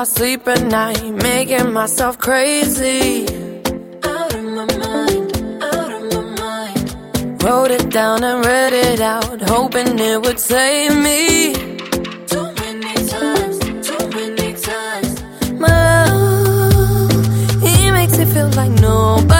My sleep at night, making myself crazy. Out of my mind, out of my mind. Wrote it down and read it out, hoping it would save me. Too many times, too many times. My love, he makes me feel like nobody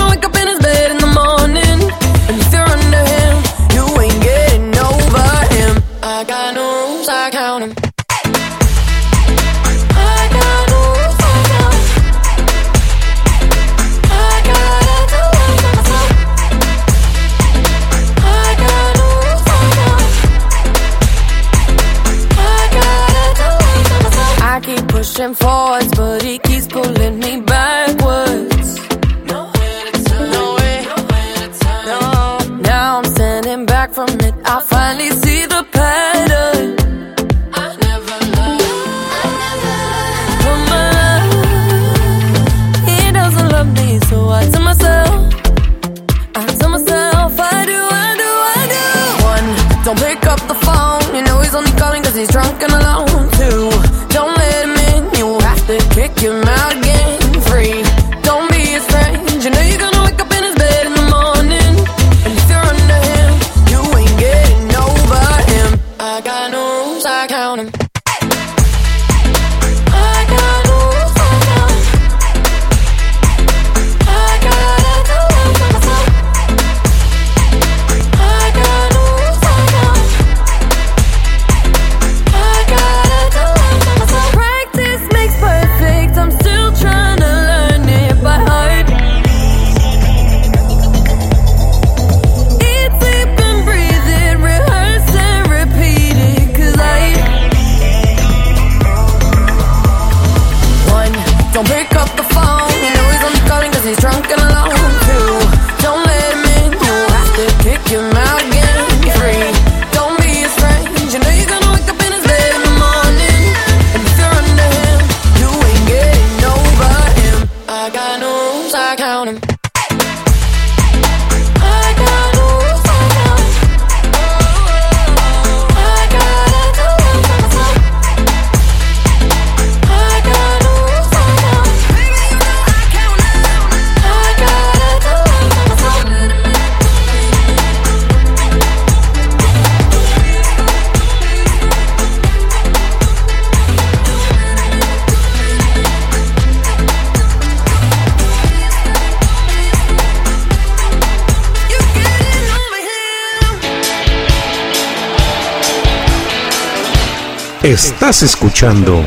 Estás escuchando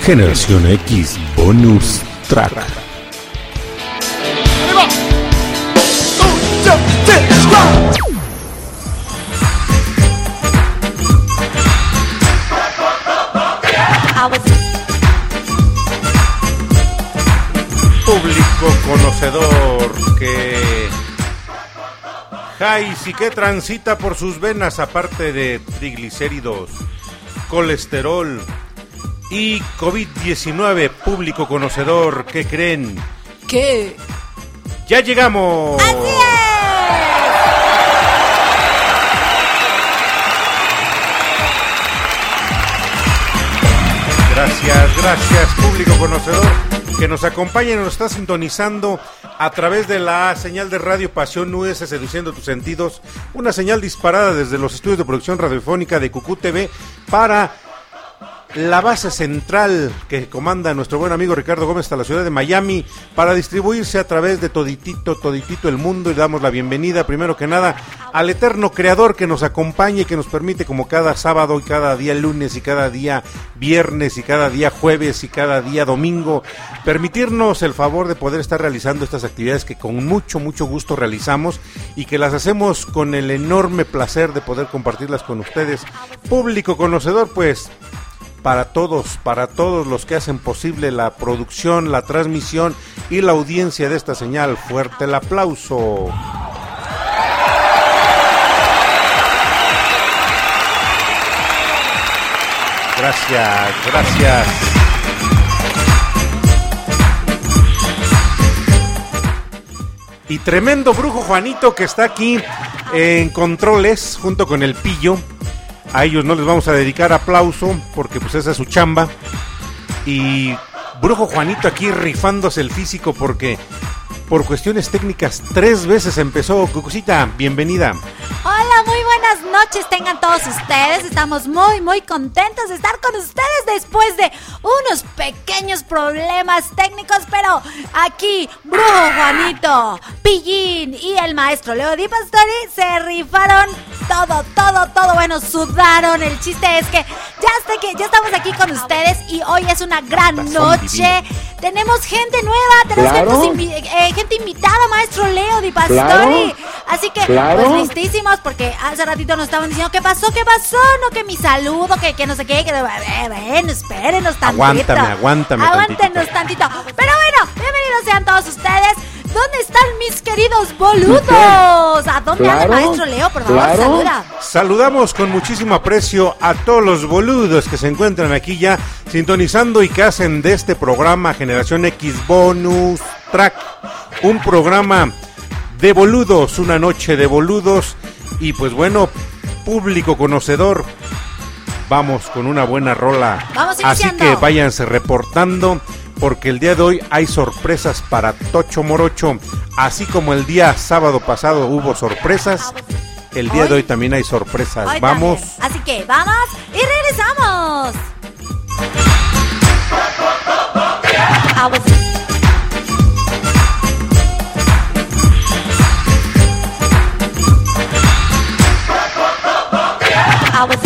Generación X Bonus Track. Público conocedor que Jais y que transita por sus venas aparte de triglicéridos, colesterol y COVID-19, público conocedor, ¿qué creen? ¿Qué? ¡Ya llegamos! Gracias, gracias, público conocedor que nos acompaña y nos está sintonizando a través de la señal de Radio Pasión US Seduciendo tus Sentidos, una señal disparada desde los estudios de producción radiofónica de Cucú TV para la base central que comanda nuestro buen amigo Ricardo Gómez hasta la ciudad de Miami para distribuirse a través de toditito, toditito el mundo. Y damos la bienvenida primero que nada al eterno creador que nos acompaña y que nos permite como cada sábado y cada día lunes y cada día viernes y cada día jueves y cada día domingo permitirnos el favor de poder estar realizando estas actividades que con mucho mucho gusto realizamos y que las hacemos con el enorme placer de poder compartirlas con ustedes. Público conocedor pues para todos, para todos los que hacen posible la producción, la transmisión y la audiencia de esta señal. Fuerte el aplauso. Gracias, gracias. Y tremendo brujo Juanito que está aquí en controles junto con el pillo a ellos no les vamos a dedicar aplauso porque pues esa es su chamba. Y brujo Juanito aquí rifándose el físico porque por cuestiones técnicas tres veces empezó. Cucucita, bienvenida. Hola, muy buenas noches tengan todos ustedes. Estamos muy, muy contentos de estar con ustedes después de unos pequeños problemas técnicos, pero aquí Brujo Juanito, Pillín y el maestro Leo Di Pastori se rifaron todo, todo, todo. Bueno, sudaron. El chiste es que ya, está que ya estamos aquí con ustedes y hoy es una gran noche. Tenemos gente nueva, tenemos gente, gente, invitada, maestro Leo Di Pastori. Así que, pues listísimos, porque hace ratito nos estaban diciendo, ¿qué pasó? ¿Qué pasó? No, que mi saludo, que, que no sé qué, que ven, espérenos tantito. Aguántame, aguántame. Aguántenos tantito. Pero bueno, bienvenidos sean todos ustedes. ¿Dónde están mis queridos boludos? ¿A dónde anda maestro Leo? Por favor, saluda. Saludamos con muchísimo aprecio a todos los boludos que se encuentran aquí ya sintonizando y que hacen de este programa Generación X Bonus Track un programa de boludos, una noche de boludos y pues bueno, público conocedor. Vamos con una buena rola. Vamos Así que váyanse reportando porque el día de hoy hay sorpresas para Tocho Morocho, así como el día sábado pasado hubo sorpresas. El día de hoy también hay sorpresas. vamos. Así que vamos y regresamos. I was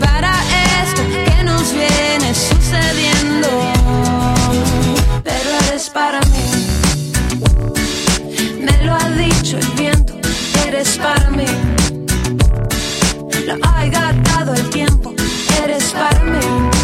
Para esto que nos viene sucediendo. Pero eres para mí. Me lo ha dicho el viento, eres para mí. Lo ha gastado el tiempo eres para mí.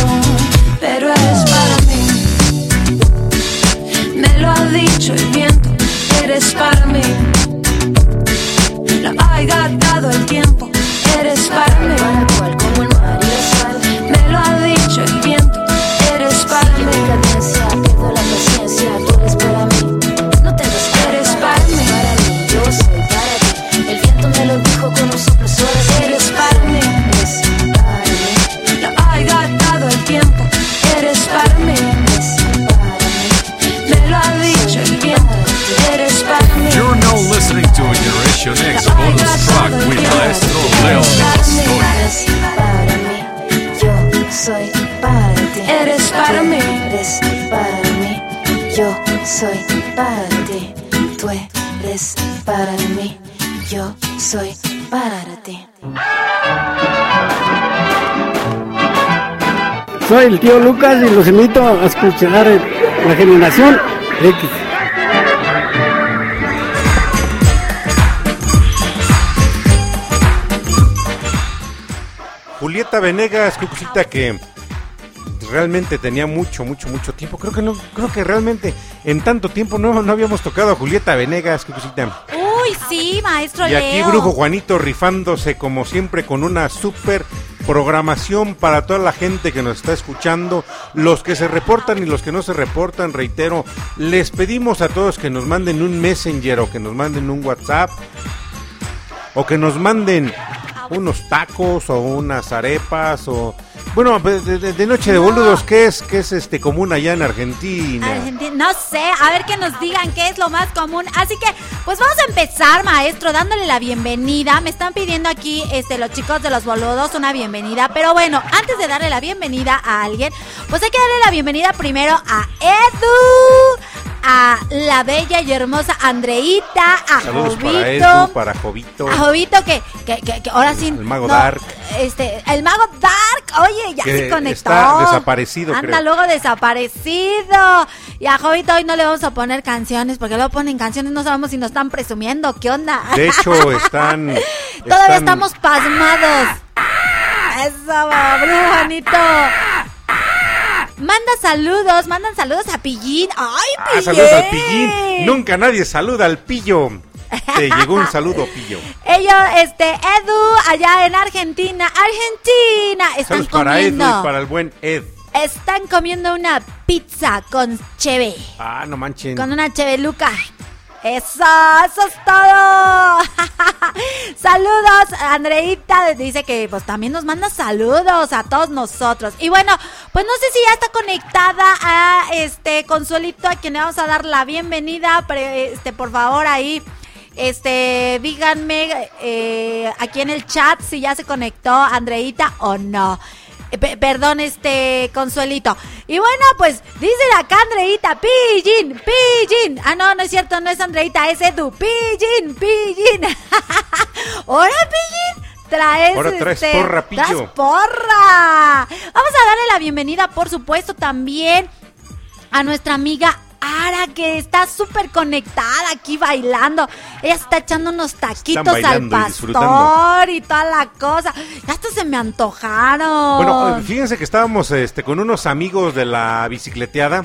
pero eres para mí. Me lo ha dicho el viento, eres para mí. Lo ha gastado el tiempo, yo soy para ti. Tú eres para mí, yo soy para ti. Soy el tío Lucas y los invito a escuchar la generación X. Julieta Venegas, Cucucita, que realmente tenía mucho, mucho, mucho tiempo. Creo que no, creo que realmente en tanto tiempo no, no habíamos tocado a Julieta Venegas, Cucucita. Uy, sí, maestro Y aquí Leo. Brujo Juanito rifándose como siempre con una super programación para toda la gente que nos está escuchando, los que se reportan y los que no se reportan, reitero, les pedimos a todos que nos manden un messenger o que nos manden un WhatsApp o que nos manden unos tacos o unas arepas o bueno, de, de- de noche de No. boludos, ¿qué es que es este común allá en Argentina? Argentina- no sé, a ver que nos digan qué es lo más común. Así que, pues vamos a empezar, maestro, dándole la bienvenida. Me están pidiendo aquí este, los chicos de los boludos una bienvenida. Pero bueno, antes de darle la bienvenida a alguien, pues hay que darle la bienvenida primero a Edu, a la bella y hermosa Andreita, a Saludos Jovito. para Edu, para Jovito. A Jovito que, que, que, que ahora sí. El mago Dark. Este, el mago Dark, oye, ya Que se conectó. está desaparecido, Anda creo. luego desaparecido. Y a Jovito hoy no le vamos a poner canciones, porque luego ponen canciones, no sabemos si nos están presumiendo. ¿Qué onda? De hecho, están. Todavía están- estamos pasmados. Eso, Brujanito. Manda saludos, mandan saludos a Pillín. ¡Ay, Ah, Pillín! saludos al pillín. Nunca nadie saluda al pillo. Te llegó un saludo, pillo. Ellos, este, Edu, allá en Argentina, Argentina, están Saludos para Edu y para el buen Ed. Están comiendo una pizza con cheve, Ah, no manchen. con una cheveluca. Eso, eso es todo. saludos, Andreita dice que pues también nos manda saludos a todos nosotros. Y bueno, pues no sé si ya está conectada a este Consuelito a quien le vamos a dar la bienvenida, pero este por favor ahí este díganme eh, aquí en el chat si ya se conectó Andreita o no. Eh, pe- Perdón, este Consuelito. Y bueno, pues dice acá Andreita, Pillín, Pillín. Ah, no, no es cierto, no es Andreita, es Edu, Pillín, Pillín. Ahora, Pillín. Traes, Ahora traes este, porra, pillo. traes porra. Vamos a darle la bienvenida, por supuesto, también a nuestra amiga Ara, que está súper conectada aquí bailando. Ella está echando unos taquitos al y pastor y toda la cosa. Ya hasta se me antojaron. Bueno, eh, fíjense que estábamos este, con unos amigos de la bicicleteada.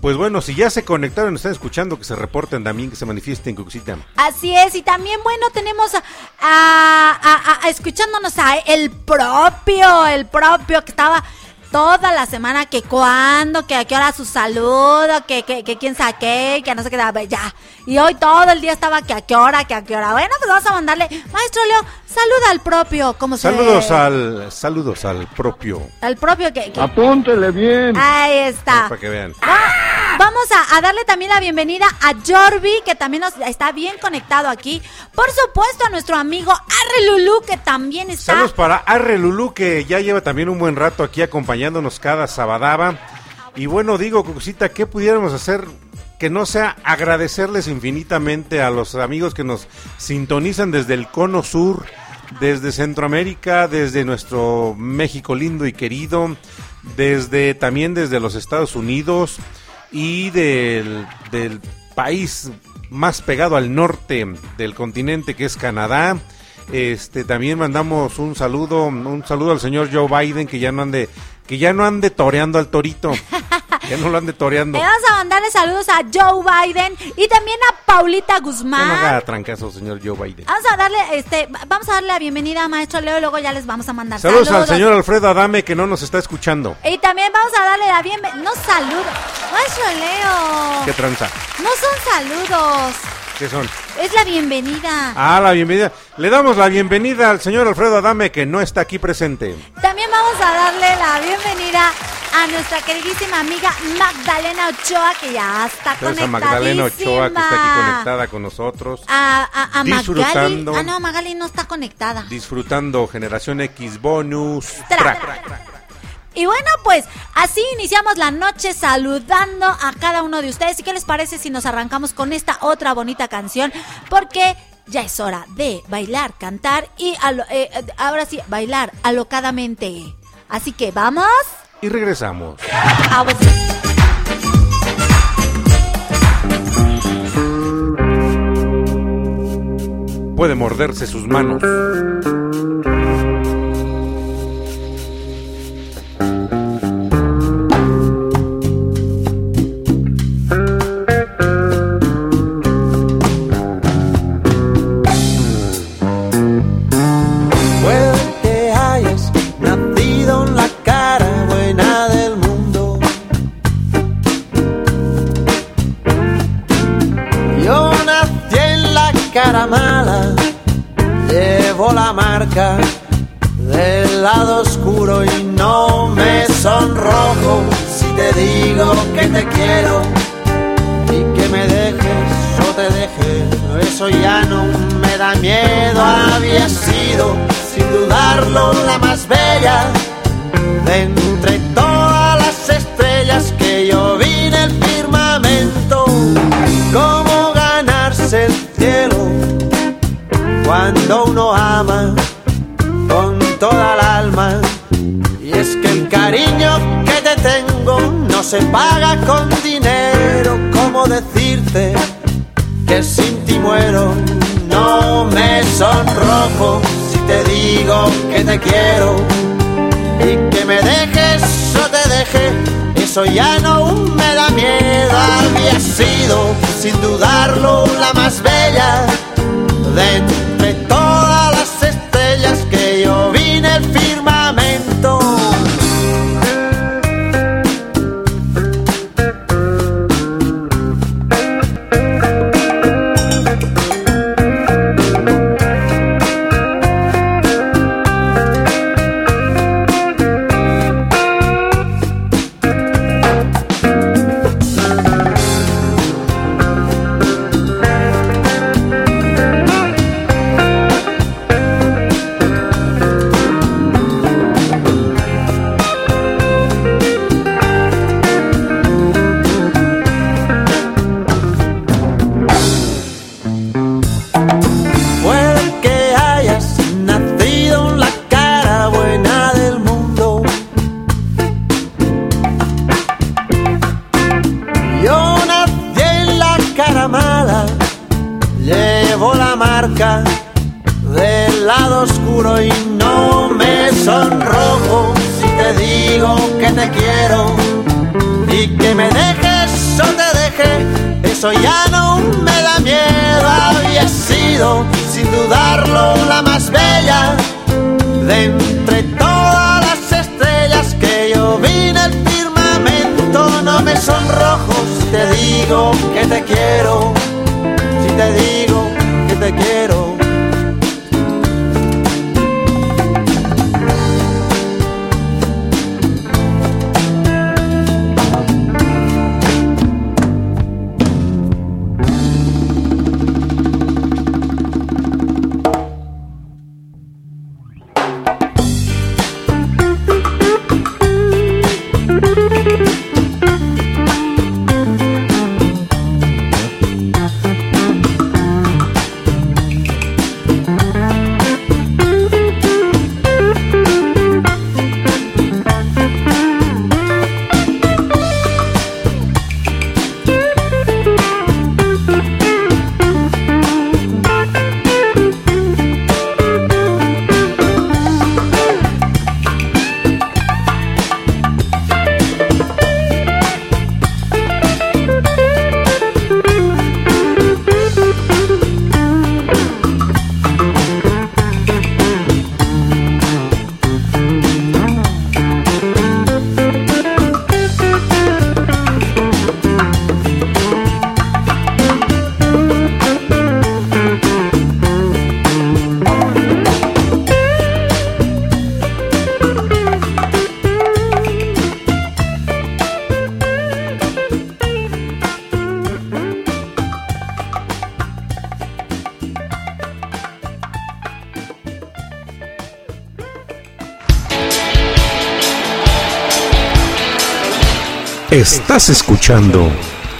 Pues bueno, si ya se conectaron, están escuchando, que se reporten también, que se manifiesten, Cucucita. Así es, y también, bueno, tenemos a, a- a- a- escuchándonos a el propio, el propio que estaba toda la semana, que cuándo, que a qué hora su saludo, que, que, que quién sabe qué, que no sé qué, ya. Y hoy todo el día estaba que a qué hora, que a qué hora. Bueno, pues vamos a mandarle, maestro Leo, saluda al propio, ¿cómo se Saludos al, saludos al propio, Al propio que... que- Apúntele bien. ahí está. para que vean. Va- Vamos a, a darle también la bienvenida a Jorvi, que también nos, está bien conectado aquí. Por supuesto, a nuestro amigo Arre Lulú, que también está. Saludos para Arre Lulú, que ya lleva también un buen rato aquí acompañándonos cada sabadaba. Y bueno, digo, Cucucita, ¿qué pudiéramos hacer que no sea agradecerles infinitamente a los amigos que nos sintonizan desde el cono sur, desde Centroamérica, desde nuestro México lindo y querido, desde también desde los Estados Unidos y del, del país más pegado al norte del continente que es Canadá. Este también mandamos un saludo, un saludo al señor Joe Biden que ya no ande que ya no ande toreando al torito. ya no lo ande toreando. Le vamos a mandarle saludos a Joe Biden y también a Paulita Que no Guzmán. haga trancazo, señor Joe Biden. Vamos a darle, este, vamos a darle la bienvenida a Maestro Leo y luego ya les vamos a mandar Saludos, saludos. al señor Alfredo Adame que no nos está escuchando. Y también vamos a darle la bienvenida. No saludos. Maestro Leo. ¿Qué tranza? No son saludos. ¿Qué son? Es la bienvenida. Ah, la bienvenida. Le damos la bienvenida al señor Alfredo Adame que no está aquí presente. También vamos a darle la bienvenida a nuestra queridísima amiga Magdalena Ochoa, que ya está conectada. Magdalena Ochoa que está aquí conectada con nosotros. A, a, a Magali. Disfrutando. Ah, no, Magali no está conectada. Disfrutando Generación X Bonus Track. Track. Y bueno, pues así iniciamos la noche saludando a cada uno de ustedes. ¿Y qué les parece si nos arrancamos con esta otra bonita canción? Porque ya es hora de bailar, cantar y eh, eh, ahora sí, bailar alocadamente. Así que vamos. Y regresamos. a vos- Puede morderse sus manos. Ya Estás escuchando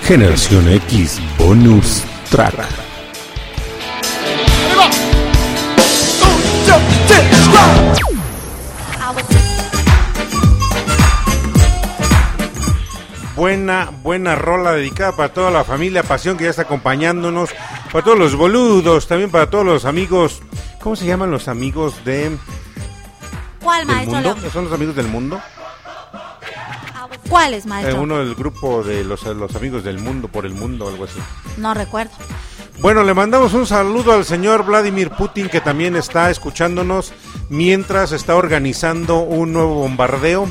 Generación X Bonus Track. Buena, buena rola dedicada para toda la familia Pasión que ya está acompañándonos, para todos los boludos, también para todos los amigos. ¿Cómo se llaman los amigos de ¿Cuál, del maestro mundo? ¿Son los amigos del mundo? ¿Cuál es, Eh, maestro? uno del grupo de los, los amigos del mundo, por el mundo, algo así. No recuerdo. Bueno, le mandamos un saludo al señor Vladimir Putin que también está escuchándonos mientras está organizando un nuevo bombardeo.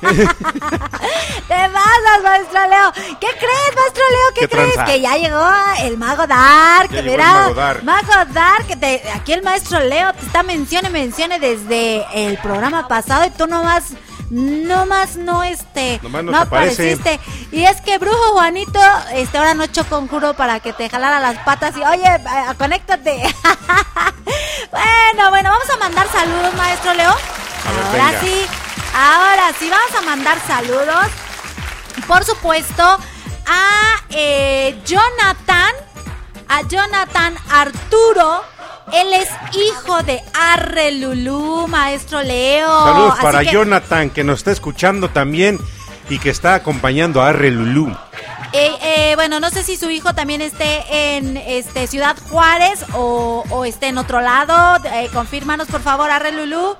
Te pasas, maestro Leo. ¿Qué crees, maestro Leo? ¿Qué, ¿Qué crees? tranza? Que ya llegó el mago Dark. Ya mira, el mago Dark. Mago Dark, que te- aquí el maestro Leo te está mencione, mencione desde el programa pasado y tú nomás, nomás no este, Nomás no apareciste. Y es que Brujo Juanito, este, ahora no echó conjuro para que te jalara las patas y oye, eh, conéctate. bueno, bueno, vamos a mandar saludos, maestro Leo. ver, ahora venga. sí, ahora sí, vamos a mandar saludos por supuesto, a eh, Jonathan, a Jonathan Arturo. Él es hijo de Arre Lulú, maestro Leo. Saludos Así para que, Jonathan que nos está escuchando también y que está acompañando a Arre Lulú. Eh, eh, bueno, no sé si su hijo también esté en este Ciudad Juárez o, o esté en otro lado. Eh, confírmanos, por favor, Arre Lulú.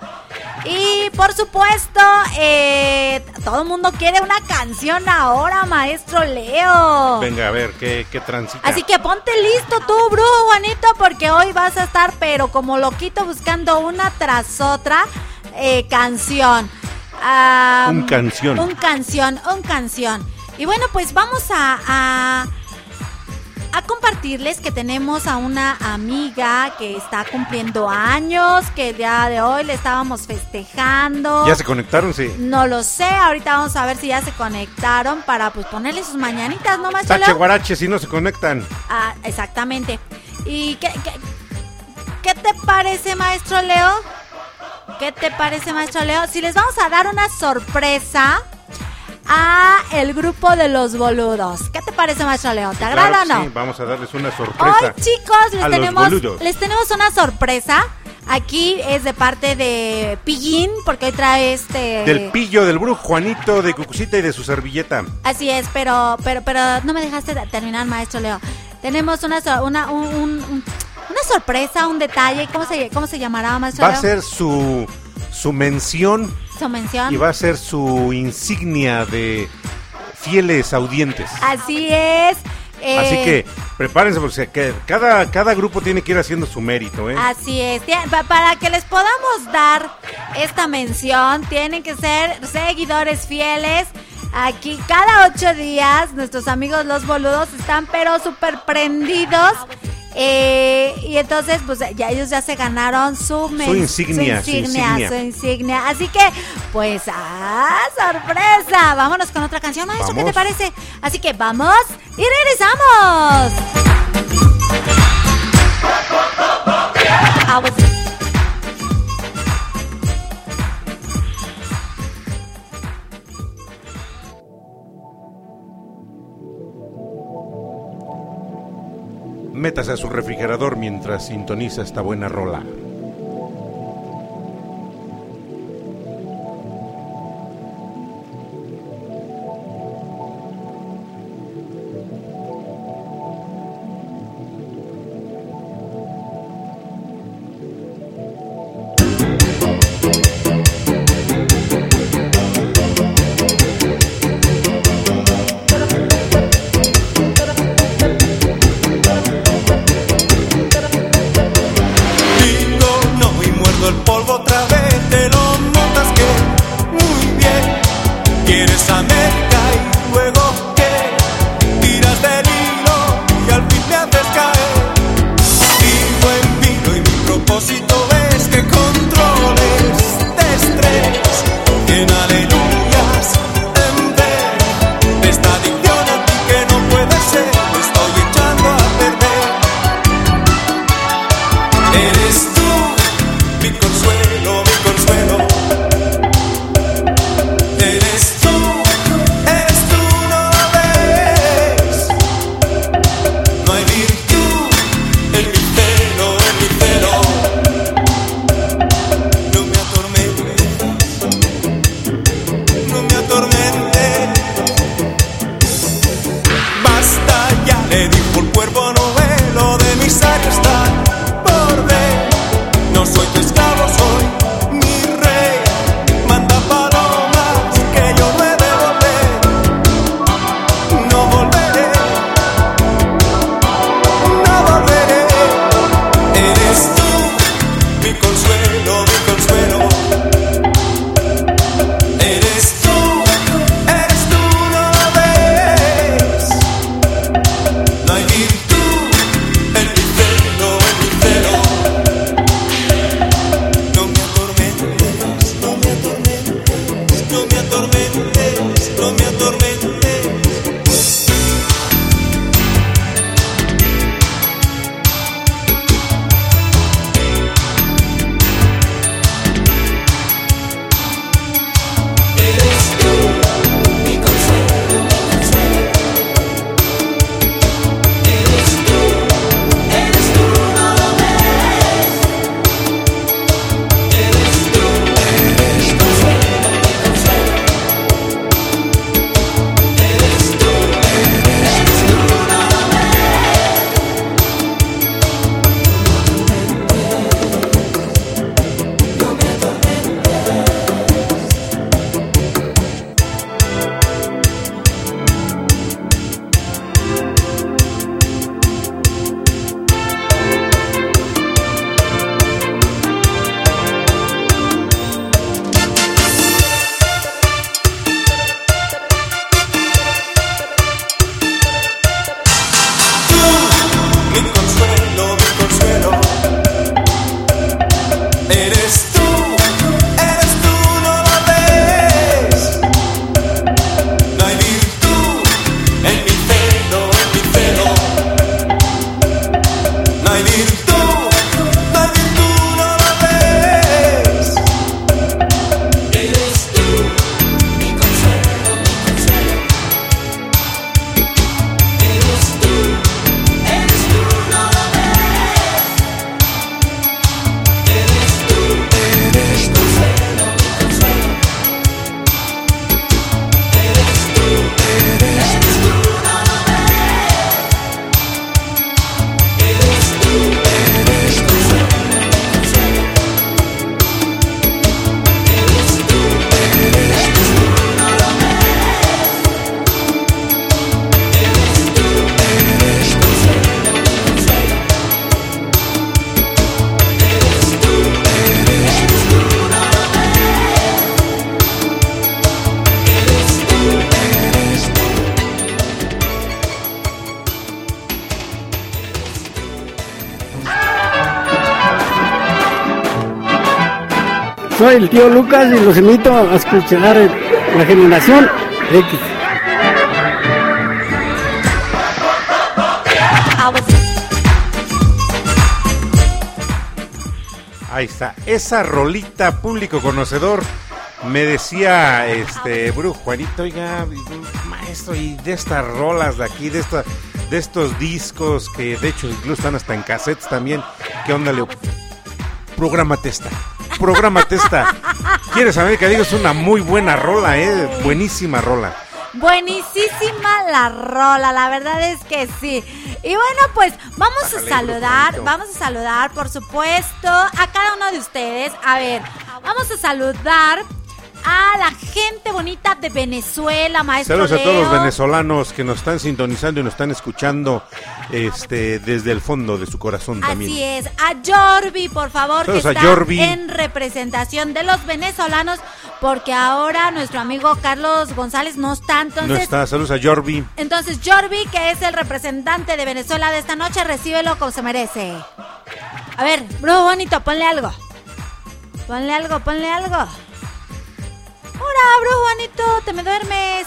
Y por supuesto, eh, todo el mundo quiere una canción ahora, maestro Leo. Venga, a ver, ¿qué, qué transita? Así que ponte listo tú, brujo Juanito, porque hoy vas a estar, pero como loquito, buscando una tras otra eh, canción. Un canción. Un canción, un canción. Y bueno, pues vamos a, a, a compartirles que tenemos a una amiga que está cumpliendo años, que el día de hoy le estábamos festejando. ¿Ya se conectaron? Sí. No lo sé, ahorita vamos a ver si ya se conectaron para pues ponerle sus mañanitas, ¿no, maestro Tache guarache si no se conectan. Ah, exactamente. ¿Y qué, qué, qué te parece, maestro Leo? ¿Qué te parece, maestro Leo? Si les vamos a dar una sorpresa a el grupo de los boludos. ¿Qué te parece, maestro Leo? ¿Te agrada Claro o no? sí, vamos a darles una Hoy, sorpresa. chicos, les tenemos, les tenemos una sorpresa. Aquí es de parte de Pillín, porque hoy trae este... Del pillo, del brujo Juanito, de Cucucita y de su servilleta. Así es, pero, pero, pero no me dejaste de- terminar, maestro Leo. Tenemos una, una, un- un- un- una sorpresa, un detalle. ¿Cómo se, cómo se llamará, maestro Va a ser su, su mención Su mención. y va a ser su insignia de fieles audientes. Así es. eh, Así que prepárense porque que cada, cada grupo tiene que ir haciendo su mérito, ¿eh? Así es. Para que les podamos dar esta mención, tienen que ser seguidores fieles. Aquí cada ocho días nuestros amigos los boludos están pero súper prendidos. Eh, y entonces, pues ya ellos ya se ganaron su, insignia, su su insignia, su insignia. Así que, pues, ¡ah, sorpresa! Vámonos con otra canción, maestro, ¿qué te parece? Así que vamos y regresamos. Métase a su refrigerador mientras sintoniza esta buena rola. Soy el tío Lucas y los invito a escuchar la generación X. Ahí está, esa rolita público conocedor. Me decía este Brujo Juanito, oiga, maestro, y de estas rolas de aquí, de esta, de estos discos que de hecho incluso están hasta en cassettes también. ¿Qué onda, Leo? Prográmate esta. Prográmate esta. ¿Quieres saber que digo? Es una muy buena rola, eh. Buenísima rola. Buenísima la rola, la verdad es que sí. Y bueno, pues vamos a saludar, vamos a saludar, por supuesto, a cada uno de ustedes. A ver, vamos a saludar a la gente bonita de Venezuela, maestro Saludos a todos los venezolanos que nos están sintonizando y nos están escuchando este desde el fondo de su corazón también. Así es, a Jorvi, por favor, Saludos que a está en representación de los venezolanos, porque ahora nuestro amigo Carlos González no está, No entonces está, saludos a Jorvi. Entonces, Jorvi, que es el representante de Venezuela de esta noche, recíbelo como se merece. A ver, bro bonito, ponle algo. Ponle algo, ponle algo. Hola, bro bonito, te me duermes.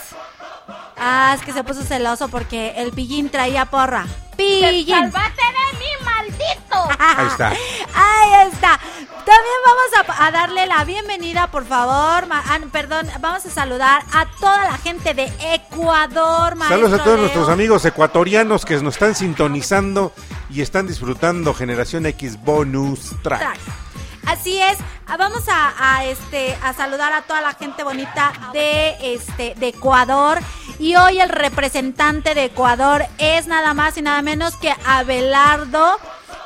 Ah, es que se puso celoso porque el pillín traía porra. Pillín. ¡Salvate de mí, maldito! Ahí está. Ahí está. También vamos a, a darle la bienvenida, por favor. ma- ah, perdón, vamos a saludar a toda la gente de Ecuador, Saludos a maestro todos Leo. nuestros amigos ecuatorianos que nos están sintonizando y están disfrutando Generación X Bonus Track. Track. Así es, ah, vamos a, a, este a saludar a toda la gente bonita de este de Ecuador. Y hoy el representante de Ecuador es nada más y nada menos que Abelardo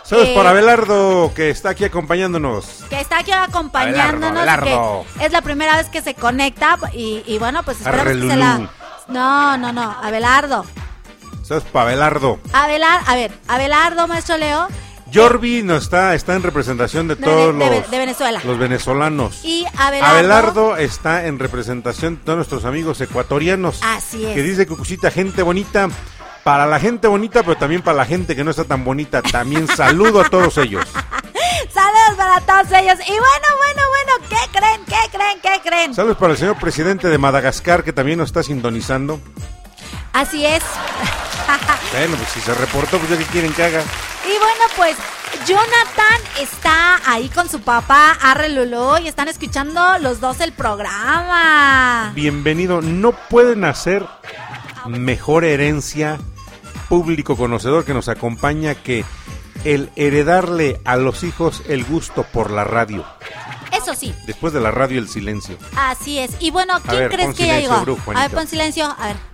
Saludos eh, para Abelardo que está aquí acompañándonos. que está aquí acompañándonos Abelardo, que es la primera vez que se conecta y, y bueno pues esperamos que se la no no no Abelardo. Saludos para Abelardo. Abelar a ver Abelardo maestro Leo Jorvi no está, está en representación de De- todos de- los, de Venezuela. los venezolanos. y Abelardo, Abelardo está en representación de todos nuestros amigos ecuatorianos. Así es. Que dice Cucucita, gente bonita. Para la gente bonita, pero también para la gente que no está tan bonita. También saludo a todos ellos. Saludos para todos ellos. Y bueno, bueno, bueno, ¿qué creen? ¿Qué creen? ¿Qué creen? Saludos para el señor presidente de Madagascar, que también nos está sintonizando. Así es. Bueno, pues si se reportó, pues ya que quieren que haga. Y bueno, pues Jonathan está ahí con su papá, Arre Lulú, y están escuchando los dos el programa. Bienvenido. No pueden hacer mejor herencia público conocedor que nos acompaña que el heredarle a los hijos el gusto por la radio. Eso sí, Después de la radio, el silencio. así es. Y bueno, ¿quién ver, crees que ya llegó? A ver, pon silencio. A ver.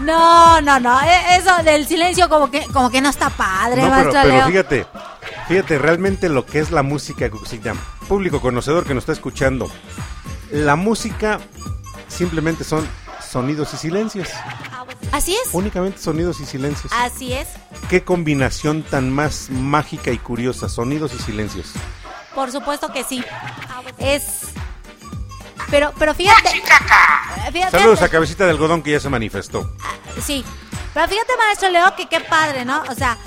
No, no, no. e- Eso del silencio como que como que no está padre, No, pero, pero fíjate, fíjate realmente lo que es la música. Público conocedor que nos está escuchando. La música simplemente son sonidos y silencios. Así es. Únicamente sonidos y silencios. Así es. Qué combinación tan más mágica y curiosa, sonidos y silencios. Por supuesto que sí. Es. Pero, pero fíjate. fíjate Saludos a Cabecita de Algodón que ya se manifestó. Sí. Pero fíjate, maestro Leo, que qué padre, ¿no? O sea,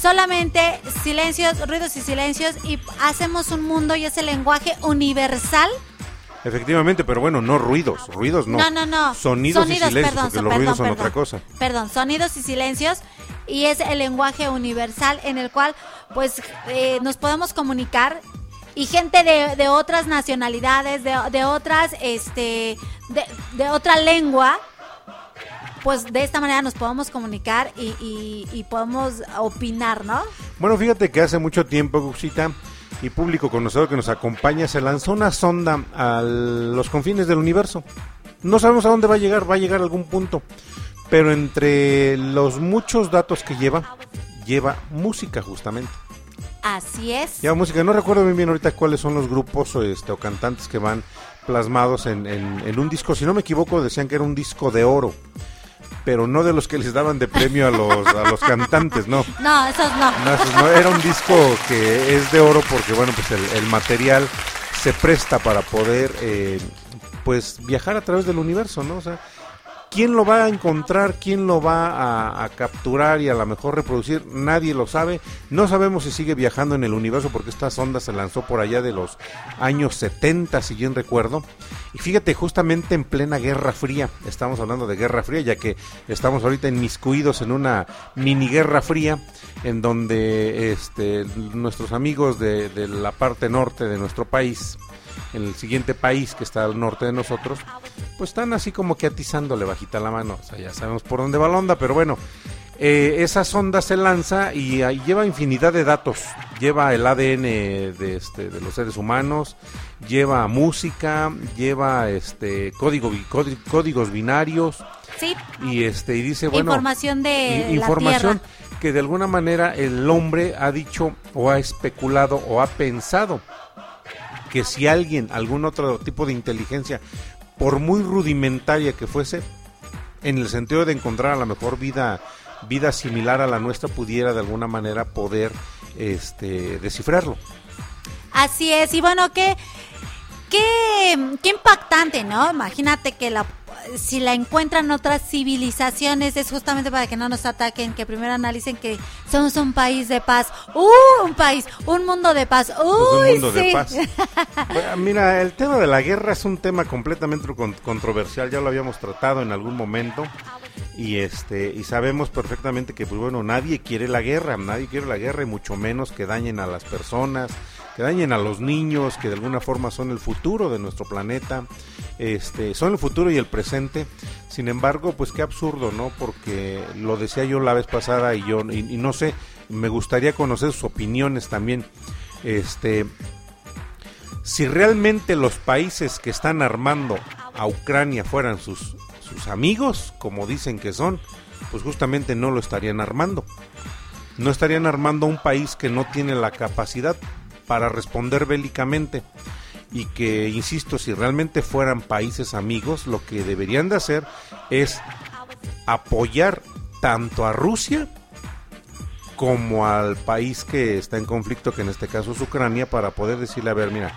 solamente silencios, ruidos y silencios y hacemos un mundo y ese lenguaje universal. Efectivamente, pero bueno, no ruidos, ruidos no. No, no, no. Sonidos, y silencios, perdón, porque los perdón, ruidos son perdón. otra cosa. Perdón, sonidos y silencios y es el lenguaje universal en el cual pues eh, nos podemos comunicar y gente de, de otras nacionalidades, de, de otras, este, de, de otra lengua, pues de esta manera nos podemos comunicar y, y- y podemos opinar, ¿no? Bueno, fíjate que hace mucho tiempo, Guxita, y público conocedor que nos acompaña, se lanzó una sonda a los confines del universo. No sabemos a dónde va a llegar, va a llegar a algún punto. Pero entre los muchos datos que lleva, lleva música justamente. Así es. Lleva música. No recuerdo bien, bien ahorita cuáles son los grupos o, este, o cantantes que van plasmados en, en- en un disco. Si no me equivoco, decían que era un disco de oro. Pero no de los que les daban de premio a los, a los cantantes, no. No, esos no. No, eso no, era un disco que es de oro porque, bueno, pues el, el material se presta para poder, eh, pues, viajar a través del universo, ¿no? O sea, ¿quién lo va a encontrar? ¿Quién lo va a, a capturar y a lo mejor reproducir? Nadie lo sabe. No sabemos si sigue viajando en el universo porque esta sonda se lanzó por allá de los años 70, si bien recuerdo. Y fíjate, justamente en plena Guerra Fría, estamos hablando de Guerra Fría, ya que estamos ahorita inmiscuidos en una mini Guerra Fría, en donde este, nuestros amigos de, la parte norte de nuestro país, en el siguiente país que está al norte de nosotros, pues están así como que atizándole bajita la mano. O sea, ya sabemos por dónde va la onda, pero bueno, eh, esa sonda se lanza y ahí lleva infinidad de datos. Lleva el ADN de, este, de los seres humanos, lleva música, lleva este código, códigos binarios. Sí, y este y dice bueno información de la información que de alguna manera el hombre ha dicho o ha especulado o ha pensado que si alguien, algún otro tipo de inteligencia, por muy rudimentaria que fuese, en el sentido de encontrar a la mejor vida, vida similar a la nuestra, pudiera de alguna manera poder este, descifrarlo. Así es, y bueno, qué, qué, qué impactante, ¿no? Imagínate que la si la encuentran otras civilizaciones es justamente para que no nos ataquen, que primero analicen que somos un país de paz, ¡uh! un país, un mundo de paz, ¡uy! Pues un mundo sí! de paz. Bueno, Mira, el tema de la guerra es un tema completamente con- controversial, ya lo habíamos tratado en algún momento y este y sabemos perfectamente que pues bueno, nadie quiere la guerra, nadie quiere la guerra y mucho menos que dañen a las personas, que dañen a los niños, que de alguna forma son el futuro de nuestro planeta. Este, son el futuro y el presente. Sin embargo, pues qué absurdo, ¿no? Porque lo decía yo la vez pasada y yo y, no sé, me gustaría conocer sus opiniones también. Este, si realmente los países que están armando a Ucrania fueran sus, sus amigos, como dicen que son, pues justamente no lo estarían armando. No estarían armando un país que no tiene la capacidad para responder bélicamente. Y que, insisto, si realmente fueran países amigos, lo que deberían de hacer es apoyar tanto a Rusia como al país que está en conflicto, que en este caso es Ucrania, para poder decirle, a ver, mira,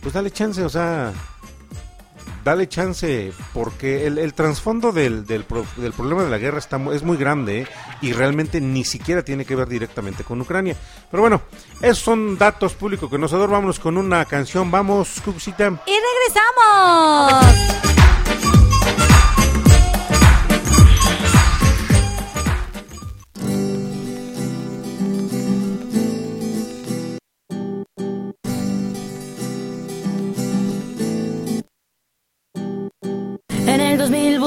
pues dale chance, o sea, dale chance, porque el, el trasfondo del, del, pro- del problema de la guerra está, es muy grande y realmente ni siquiera tiene que ver directamente con Ucrania. Pero bueno, esos son datos públicos conocedor. Vámonos con una canción, vamos, Cuxita. Y regresamos.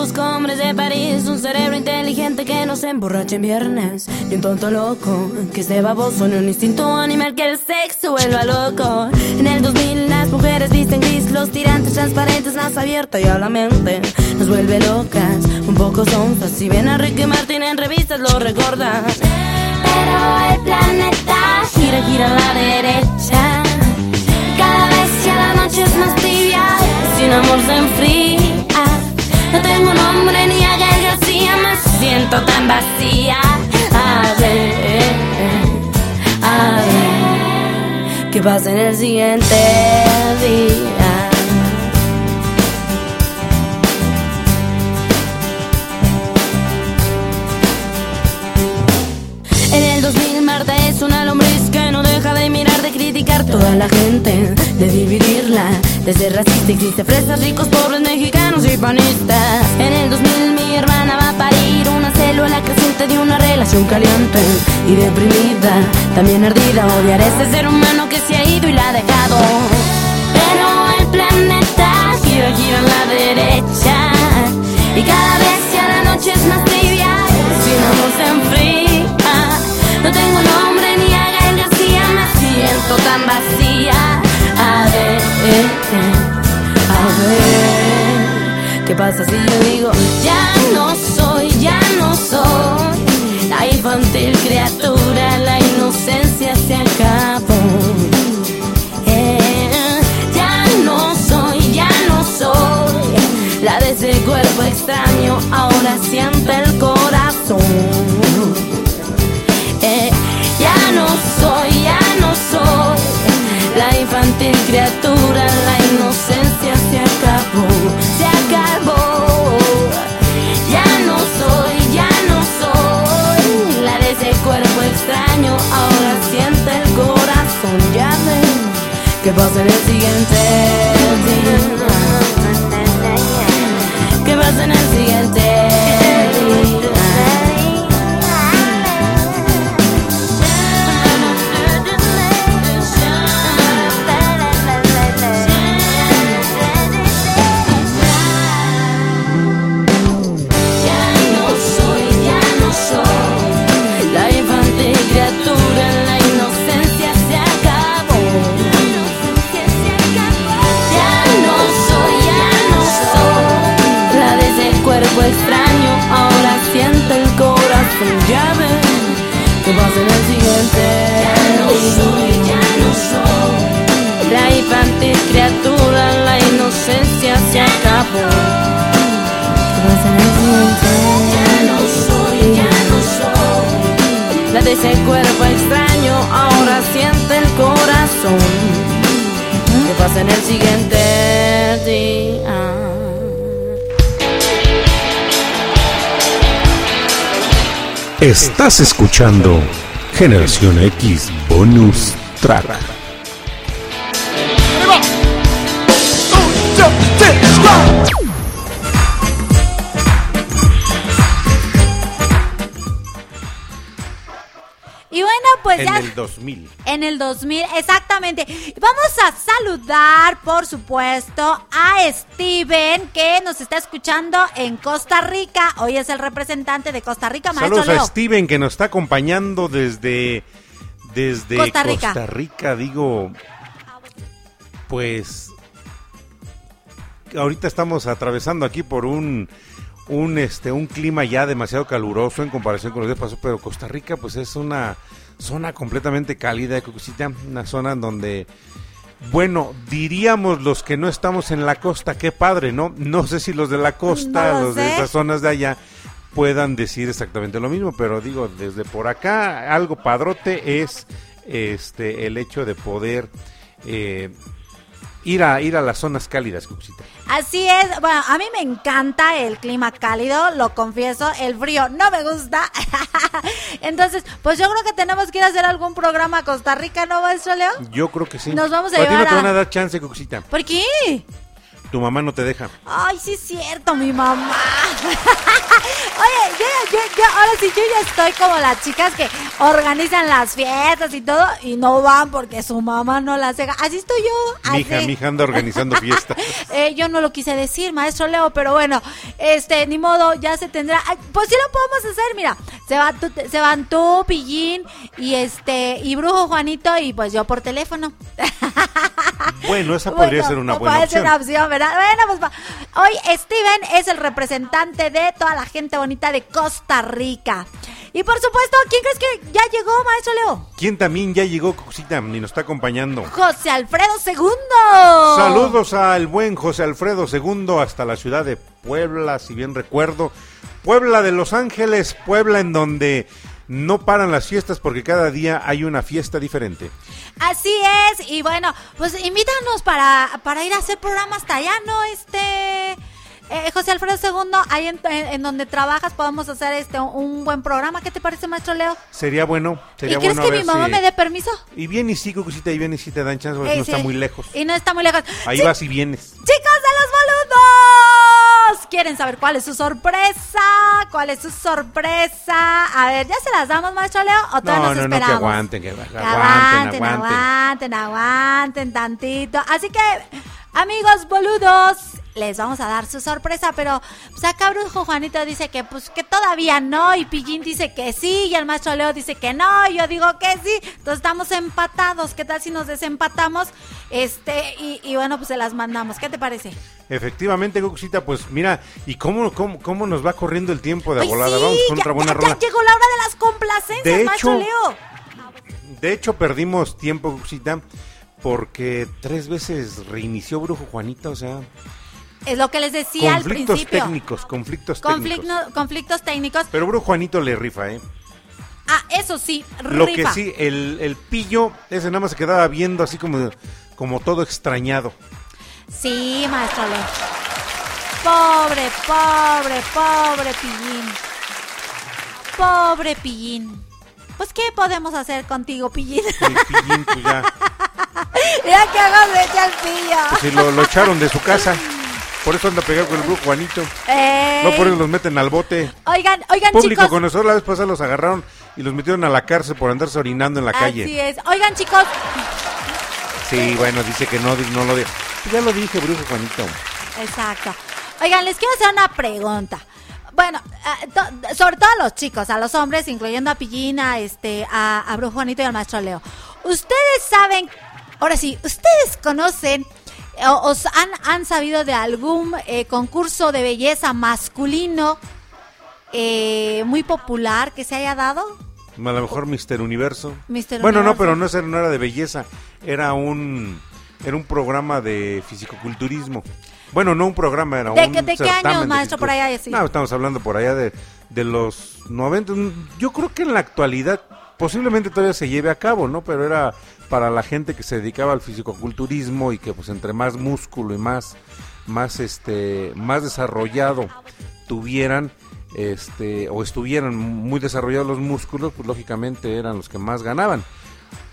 Busco hombres de París, un cerebro inteligente que no se emborrache en viernes, y un tonto loco que esté baboso, ni un instinto animal que el sexo vuelva loco. En el 2000 las mujeres visten gris, los tirantes transparentes, más abierta y a la mente nos vuelve locas, un poco sonzas. Si ven a Ricky Martin en revistas lo recordan. Pero el planeta gira, gira a la derecha. Cada vez que la noche es más tibia, sin amor se enfría. Tengo siento tan vacía. A ver, a ver, ¿qué pasa en el siguiente día? En el 2000 Marta es una lombriz que no deja de mirar, de criticar toda la gente, de dividirla. Desde racista existe fresas, ricos, pobres, mexicanos y panistas. En el 2000 mi hermana va a parir una célula creciente de una relación caliente y deprimida, también ardida. Odiar a ese ser humano que se ha ido y la ha dejado. Pero el planeta gira, gira a la derecha y cada vez ya la noche es más trivial. Si no se enfría, no tengo nombre ni a Gael García, me siento tan vacía. A ver, ¿qué pasa si yo digo ya no soy, ya no soy la infantil criatura, la inocencia se acabó. Eh, ya no soy, ya no soy la de ese cuerpo extraño, ahora siente el corazón. Eh, ya no soy, ya no soy la infantil criatura, la inocencia se acabó, se acabó. Ya no soy, ya no soy la de ese cuerpo extraño, ahora siente el corazón, ya ven que pasa en el siguiente día. ¿Qué pasa en el siguiente de ese cuerpo extraño ahora siente el corazón ¿Qué pasa en el siguiente día? Estás escuchando Generación X Bonus Track. Pues en ya el 2000. en el 2000, exactamente. Vamos a saludar, por supuesto, a Steven, que nos está escuchando en Costa Rica. Hoy es el representante de Costa Rica, maestro Saludos a. Steven que nos está acompañando desde, desde Costa Rica. Costa Rica, digo, pues ahorita estamos atravesando aquí por un un este un clima ya demasiado caluroso en comparación con los días pasados, pero Costa Rica pues es una zona completamente cálida, Cucucita, una zona donde bueno, diríamos los que no estamos en la costa, qué padre, ¿no? No sé si los de la costa, No lo los de esas zonas de allá puedan decir exactamente lo mismo, pero digo, desde por acá algo padrote es este el hecho de poder eh, ir a ir a las zonas cálidas, Cucucita. Así es, bueno, a mí me encanta el clima cálido, lo confieso, el frío no me gusta. Entonces, pues yo creo que tenemos que ir a hacer algún programa a Costa Rica, ¿no, maestro Leo? Yo creo que sí. Nos vamos a ti no llevar te a- van a dar chance, Cucucita. ¿Por qué? Tu mamá no te deja. Ay, sí es cierto, mi mamá. Oye, yo, yo, yo, ahora sí, yo ya estoy como las chicas que organizan las fiestas y todo y no van porque su mamá no las deja. Así estoy yo. Así. Mi hija, mi hija anda organizando fiestas. Eh, yo no lo quise decir, maestro Leo, pero bueno, este, ni modo, ya se tendrá. Ay, Pues sí lo podemos hacer, mira, se, va tú- se van tú, Pillín y este, y Brujo Juanito y pues yo por teléfono. Bueno, esa podría Bueno, ser una buena puede ser opción. una opción, ¿verdad? Bueno, pues hoy Steven es el representante de toda la gente bonita de Costa Rica. Y por supuesto, ¿quién crees que ya llegó, maestro Leo? ¿Quién también ya llegó, Cucucita, y nos está acompañando? José Alfredo II. Saludos al buen José Alfredo II hasta la ciudad de Puebla, si bien recuerdo, Puebla de Los Ángeles, Puebla en donde no paran las fiestas porque cada día hay una fiesta diferente. Así es, y bueno, pues invítanos para, para ir a hacer programa hasta allá, ¿no? Este... eh, José Alfredo II, ahí en, en- en donde trabajas podemos hacer este un buen programa. ¿Qué te parece, maestro Leo? Sería bueno, sería ¿Y bueno a que mi mamá si- me dé permiso? Y bien y sí, Cucucita, y bien y sí te dan chance porque Eh, no está muy lejos. Y no está muy lejos. Ahí vas y vienes. Chicos de los boludos, ¿quieren saber cuál es su sorpresa? ¿Cuál es su sorpresa? A ver, ¿ya se las damos, maestro Leo? ¿O todavía No, nos no, no, que esperamos? aguanten, que Que aguanten, aguanten, aguanten. aguanten, aguanten tantito. Así que, amigos boludos, les vamos a dar su sorpresa, pero pues acá Brujo Juanito dice que pues que todavía no, y Pillín dice que sí, y el maestro Leo dice que no, y yo digo que sí. Entonces estamos empatados. ¿Qué tal si nos desempatamos? Este, y, y bueno, pues se las mandamos. ¿Qué te parece? Efectivamente, Cucucita, pues mira, ¿y cómo, cómo, cómo nos va corriendo el tiempo de Ay, volada? sí, Vamos con ya, otra buena ya- rola. ya llegó la hora de las complacencias, De maestro hecho- Leo. De hecho, perdimos tiempo, Cucucita, porque tres veces reinició Brujo Juanita, o sea, Es lo que les decía al conflictos principio. técnicos, conflictos técnicos. Conflicto- conflictos técnicos. Pero Brujo Juanito le rifa, ¿eh? Ah, eso sí, Lo rifa. que sí, el, el pillo, ese nada más se quedaba viendo así como, como todo extrañado. Sí, maestro Leo. Pobre, pobre, pobre Pillín. Pobre Pillín. Pues, ¿qué podemos hacer contigo, Pillín? El pillín, pues ya, que hagas de echar pillo. pues si lo, lo echaron de su casa. Por eso anda pegado con el Brujo Juanito. Ey. No por eso los meten al bote. Oigan, oigan, Público chicos. con nosotros la vez pasada los agarraron y los metieron a la cárcel por andarse orinando en la Así calle. es. Oigan, chicos, Sí, bueno, dice que no, no lo diga. Ya lo dije, Brujo Juanito. Exacto. Oigan, les quiero hacer una pregunta. Bueno, to- sobre todo a los chicos, a los hombres, incluyendo a Pillina, este, a, a Brujo Juanito y al Maestro Leo. Ustedes saben, ahora sí, ustedes conocen eh, os han, han sabido de algún eh, concurso de belleza masculino eh, muy popular que se haya dado? A lo mejor Mister Universo. Bueno, no, pero no, era de belleza. Era un era un programa de fisicoculturismo. Bueno, no un programa, era ¿De un de qué años, maestro, por allá, sí? No, estamos hablando por allá de, de los 90. Yo creo que en la actualidad posiblemente todavía se lleve a cabo, ¿no? Pero era para la gente que se dedicaba al fisicoculturismo y que pues entre más músculo y más más este más desarrollado tuvieran este o estuvieran muy desarrollados los músculos, pues lógicamente eran los que más ganaban.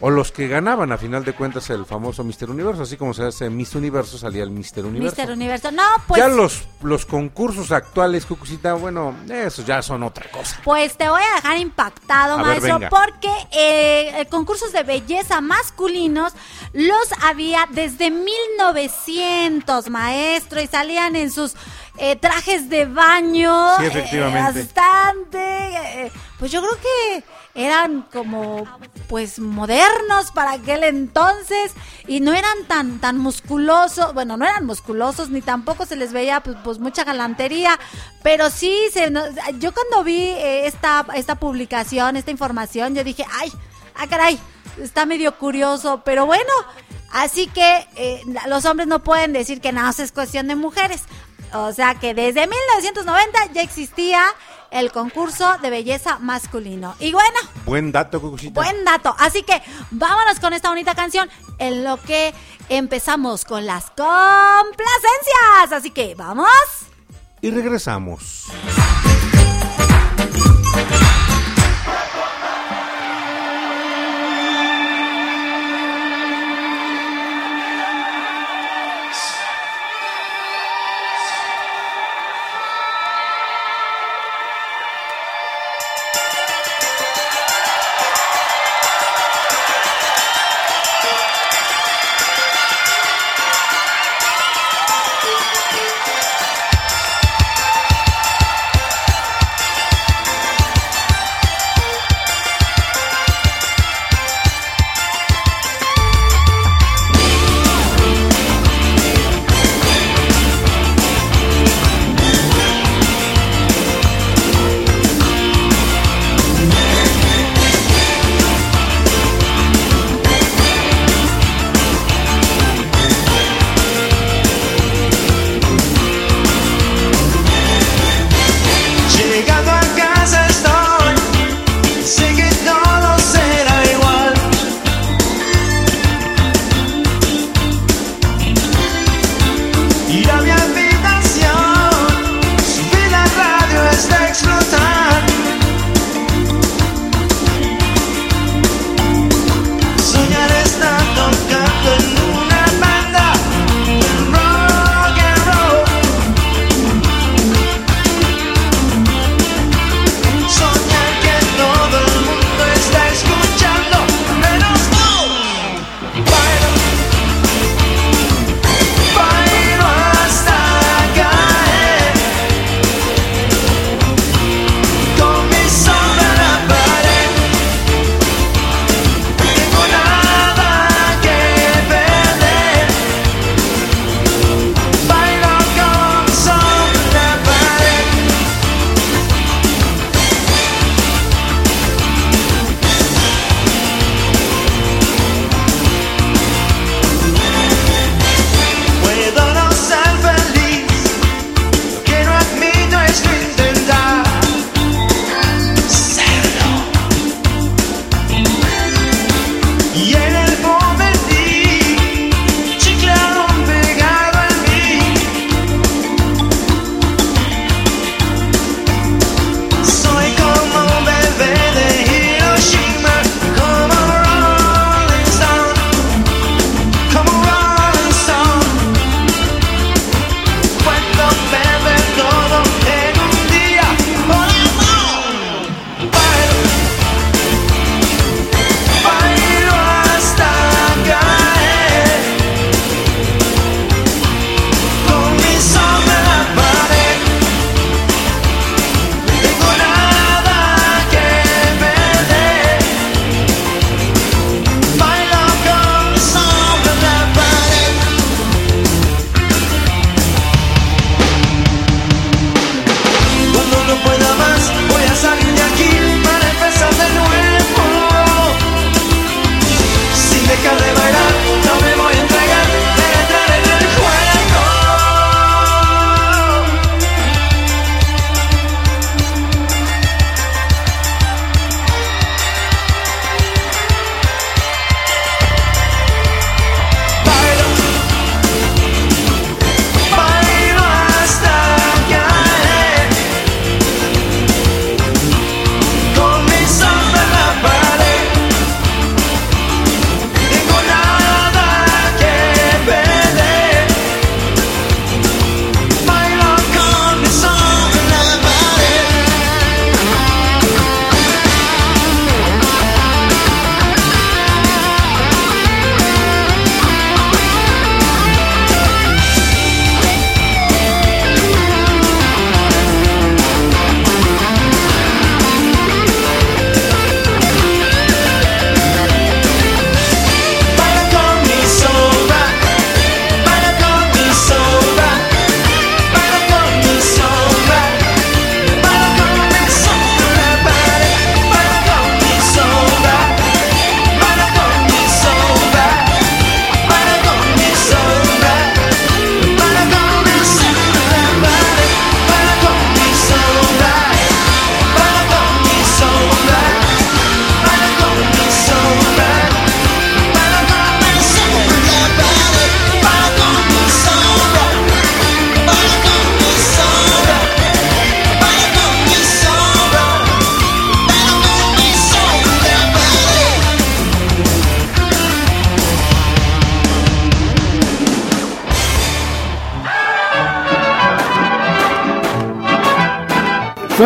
O los que ganaban, a final de cuentas, el famoso Mister Universo. Así como se hace Miss Universo, salía el Mister Universo. Mister Universo. No, pues. ya los, los concursos actuales, Cucucita, bueno, esos ya son otra cosa. Pues te voy a dejar impactado, A maestro, porque eh, concursos de belleza masculinos los había desde 1900, maestro, y salían en sus eh, trajes de baño. Sí, eh, efectivamente. bastante. eh, pues yo creo que eran como, pues, modernos para aquel entonces y no eran tan, tan musculosos. Bueno, no eran musculosos ni tampoco se les veía, pues, pues, mucha galantería. Pero sí, se yo cuando vi eh, esta, esta publicación, esta información, yo dije, ay, ah, caray, está medio curioso, pero bueno, así que eh, los hombres no pueden decir que nada, es cuestión de mujeres. O sea que desde 1990 ya existía el concurso de belleza masculino. Y bueno, Buen dato, Cucucita. buen dato. Así que vámonos con esta bonita canción en lo que empezamos con las complacencias. Así que vamos. Y regresamos.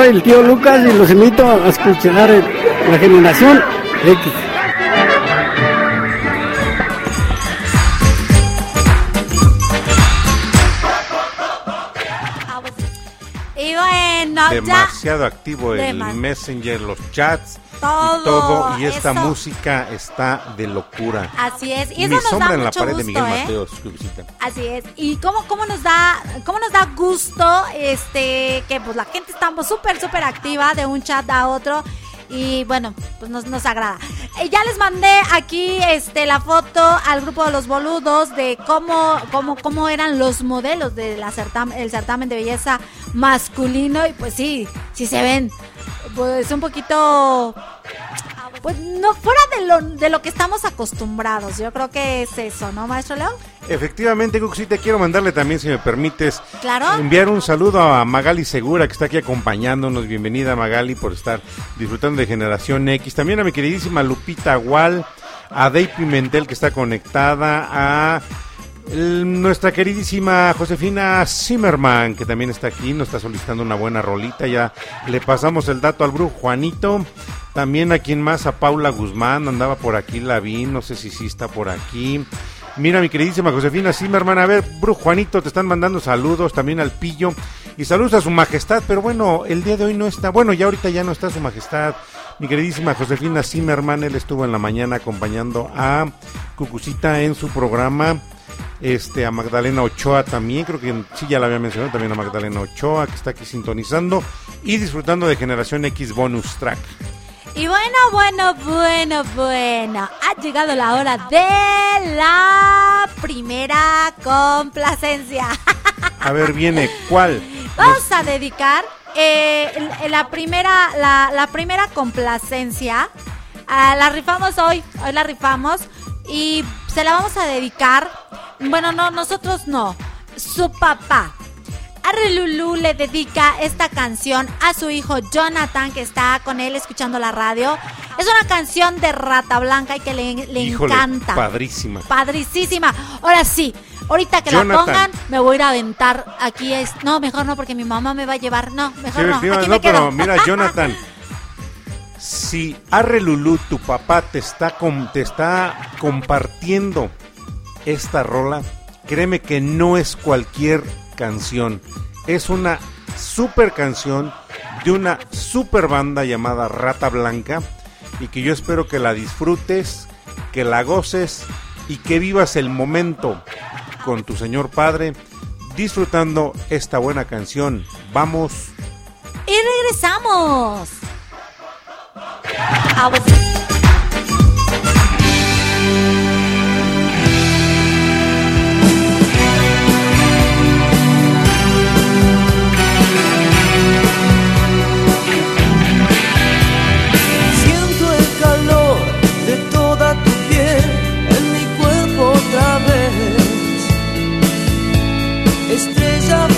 Soy el tío Lucas y los invito a escuchar la generación X. Y bueno, ya. Demasiado activo el Messenger, los chats Todo, y todo. Y esta eso. música está de locura. Así es. Y Mi eso nos sombra da en la mucho pared de gusto, Miguel ¿eh? Mateos. Así es. Y cómo, cómo nos da, cómo nos da gusto, este, que pues la gente está súper, súper activa de un chat a otro. Y bueno, pues nos, nos agrada. Eh, ya les mandé aquí este la foto al grupo de los boludos de cómo, cómo, cómo eran los modelos del certamen, certamen de belleza masculino. Y pues sí, sí se ven. Pues un poquito pues no fuera de lo, de lo que estamos acostumbrados. Yo creo que es eso, ¿no, maestro León? Efectivamente, Cucucita, quiero mandarle también, si me permites, Enviar un saludo a Magali Segura, que está aquí acompañándonos. Bienvenida, Magali, por estar disfrutando de Generación X. También a mi queridísima Lupita Gual, a Dey Pimentel, que está conectada, a nuestra queridísima Josefina Zimmerman, que también está aquí, nos está solicitando una buena rolita. Ya le pasamos el dato al brujo Juanito. También a quien más, a Paula Guzmán, andaba por aquí, la vi, no sé si sí está por aquí. Mira, mi queridísima Josefina Zimmerman, a ver, brujo Juanito, te están mandando saludos también al pillo y saludos a su majestad, pero bueno, el día de hoy no está, bueno, ya ahorita ya no está su majestad. Mi queridísima Josefina Zimmerman, él estuvo en la mañana acompañando a Cucucita en su programa este a Magdalena Ochoa también, creo que sí ya la había mencionado también a Magdalena Ochoa que está aquí sintonizando y disfrutando de Generación X Bonus Track. Y bueno, bueno, bueno, bueno. Ha llegado la hora de la primera complacencia. A ver, viene cuál. Vamos a dedicar eh, el- la primera, la, la primera complacencia. ah, la rifamos hoy, hoy la rifamos y se la vamos a dedicar. Bueno, no, nosotros no. Su papá. Arre Lulú le dedica esta canción a su hijo Jonathan, que está con él escuchando la radio. Es una canción de Rata Blanca y que le, le Híjole, encanta. padrísima. Padricísima. Ahora sí, ahorita que Jonathan. la pongan, me voy a ir a aventar aquí. Es... No, mejor no, porque mi mamá me va a llevar. No, mejor Sí, no. Aquí no, me quedo. pero mira, Jonathan, si Arre Lulú, tu papá, te está, com- te está compartiendo esta rola, créeme que no es cualquier canción. Es una super canción de una super banda llamada Rata Blanca y que yo espero que la disfrutes, que la goces y que vivas el momento con tu señor padre disfrutando esta buena canción. Vamos Y regresamos. Ah, pues, toda tu piel en mi cuerpo otra vez. Estrella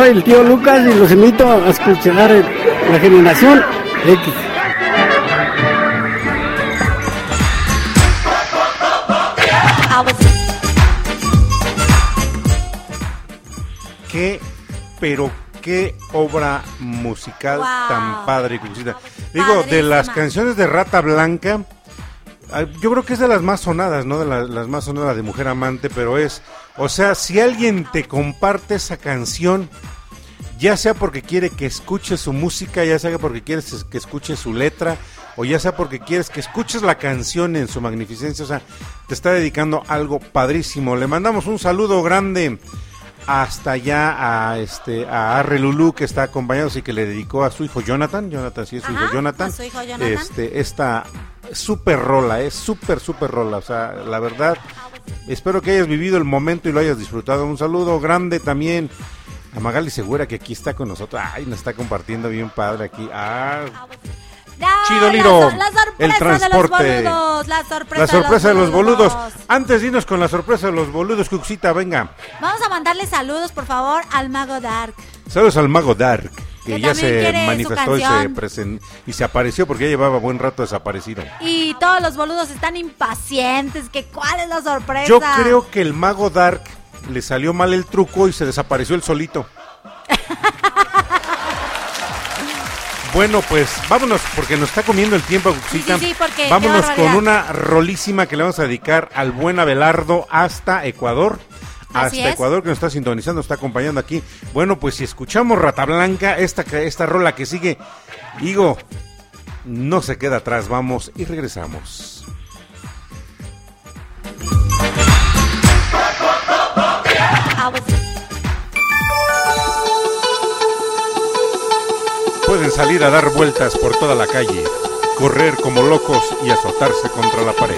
Soy el tío Lucas y los invito a escuchar la generación X. Qué, pero qué obra musical Wow. tan padre, Cuxita. Digo, de las canciones de Rata Blanca, ah, yo creo que es de las más sonadas, ¿no? De la- las más sonadas de Mujer Amante, pero es, o sea, si alguien te comparte esa canción, ya sea porque quiere que escuches su música, ya sea porque quieres es- que escuches su letra, o ya sea porque quieres que escuches la canción en su magnificencia, o sea, te está dedicando algo padrísimo. Le mandamos un saludo grande hasta allá a este a Arre Lulú que está acompañado y que le dedicó a su hijo Jonathan, Jonathan sí es su Ajá, hijo Jonathan. a su hijo Jonathan. Este esta super rola, es súper súper rola, o sea, la verdad espero que hayas vivido el momento y lo hayas disfrutado. Un saludo grande también a Magali Segura que aquí está con nosotros. Ay, nos está compartiendo bien padre aquí. Ah, Chido, la Liro. La, sorpresa El transporte. de los boludos. La sorpresa, la sorpresa de los boludos. boludos. Antes dinos con la sorpresa de los boludos, Cuxita, venga. Vamos a mandarle saludos, por favor, al Mago Dark. Saludos al mago Dark, que, Que ya se manifestó y se, canción. presen- y se apareció porque ya llevaba buen rato desaparecido. Y todos los boludos están impacientes. que ¿Cuál es la sorpresa? Yo creo que el mago Dark le salió mal el truco y se desapareció el solito. Bueno, pues vámonos, porque nos está comiendo el tiempo, sí, sí, porque vámonos con una rolísima que le vamos a dedicar al buen Abelardo hasta Ecuador. Así hasta es. Ecuador que nos está sintonizando, nos está acompañando aquí. Bueno, pues si escuchamos Rata Blanca, esta, esta rola que sigue, digo, no se queda atrás, vamos y regresamos. Pueden salir a dar vueltas por toda la calle, correr como locos y azotarse contra la pared.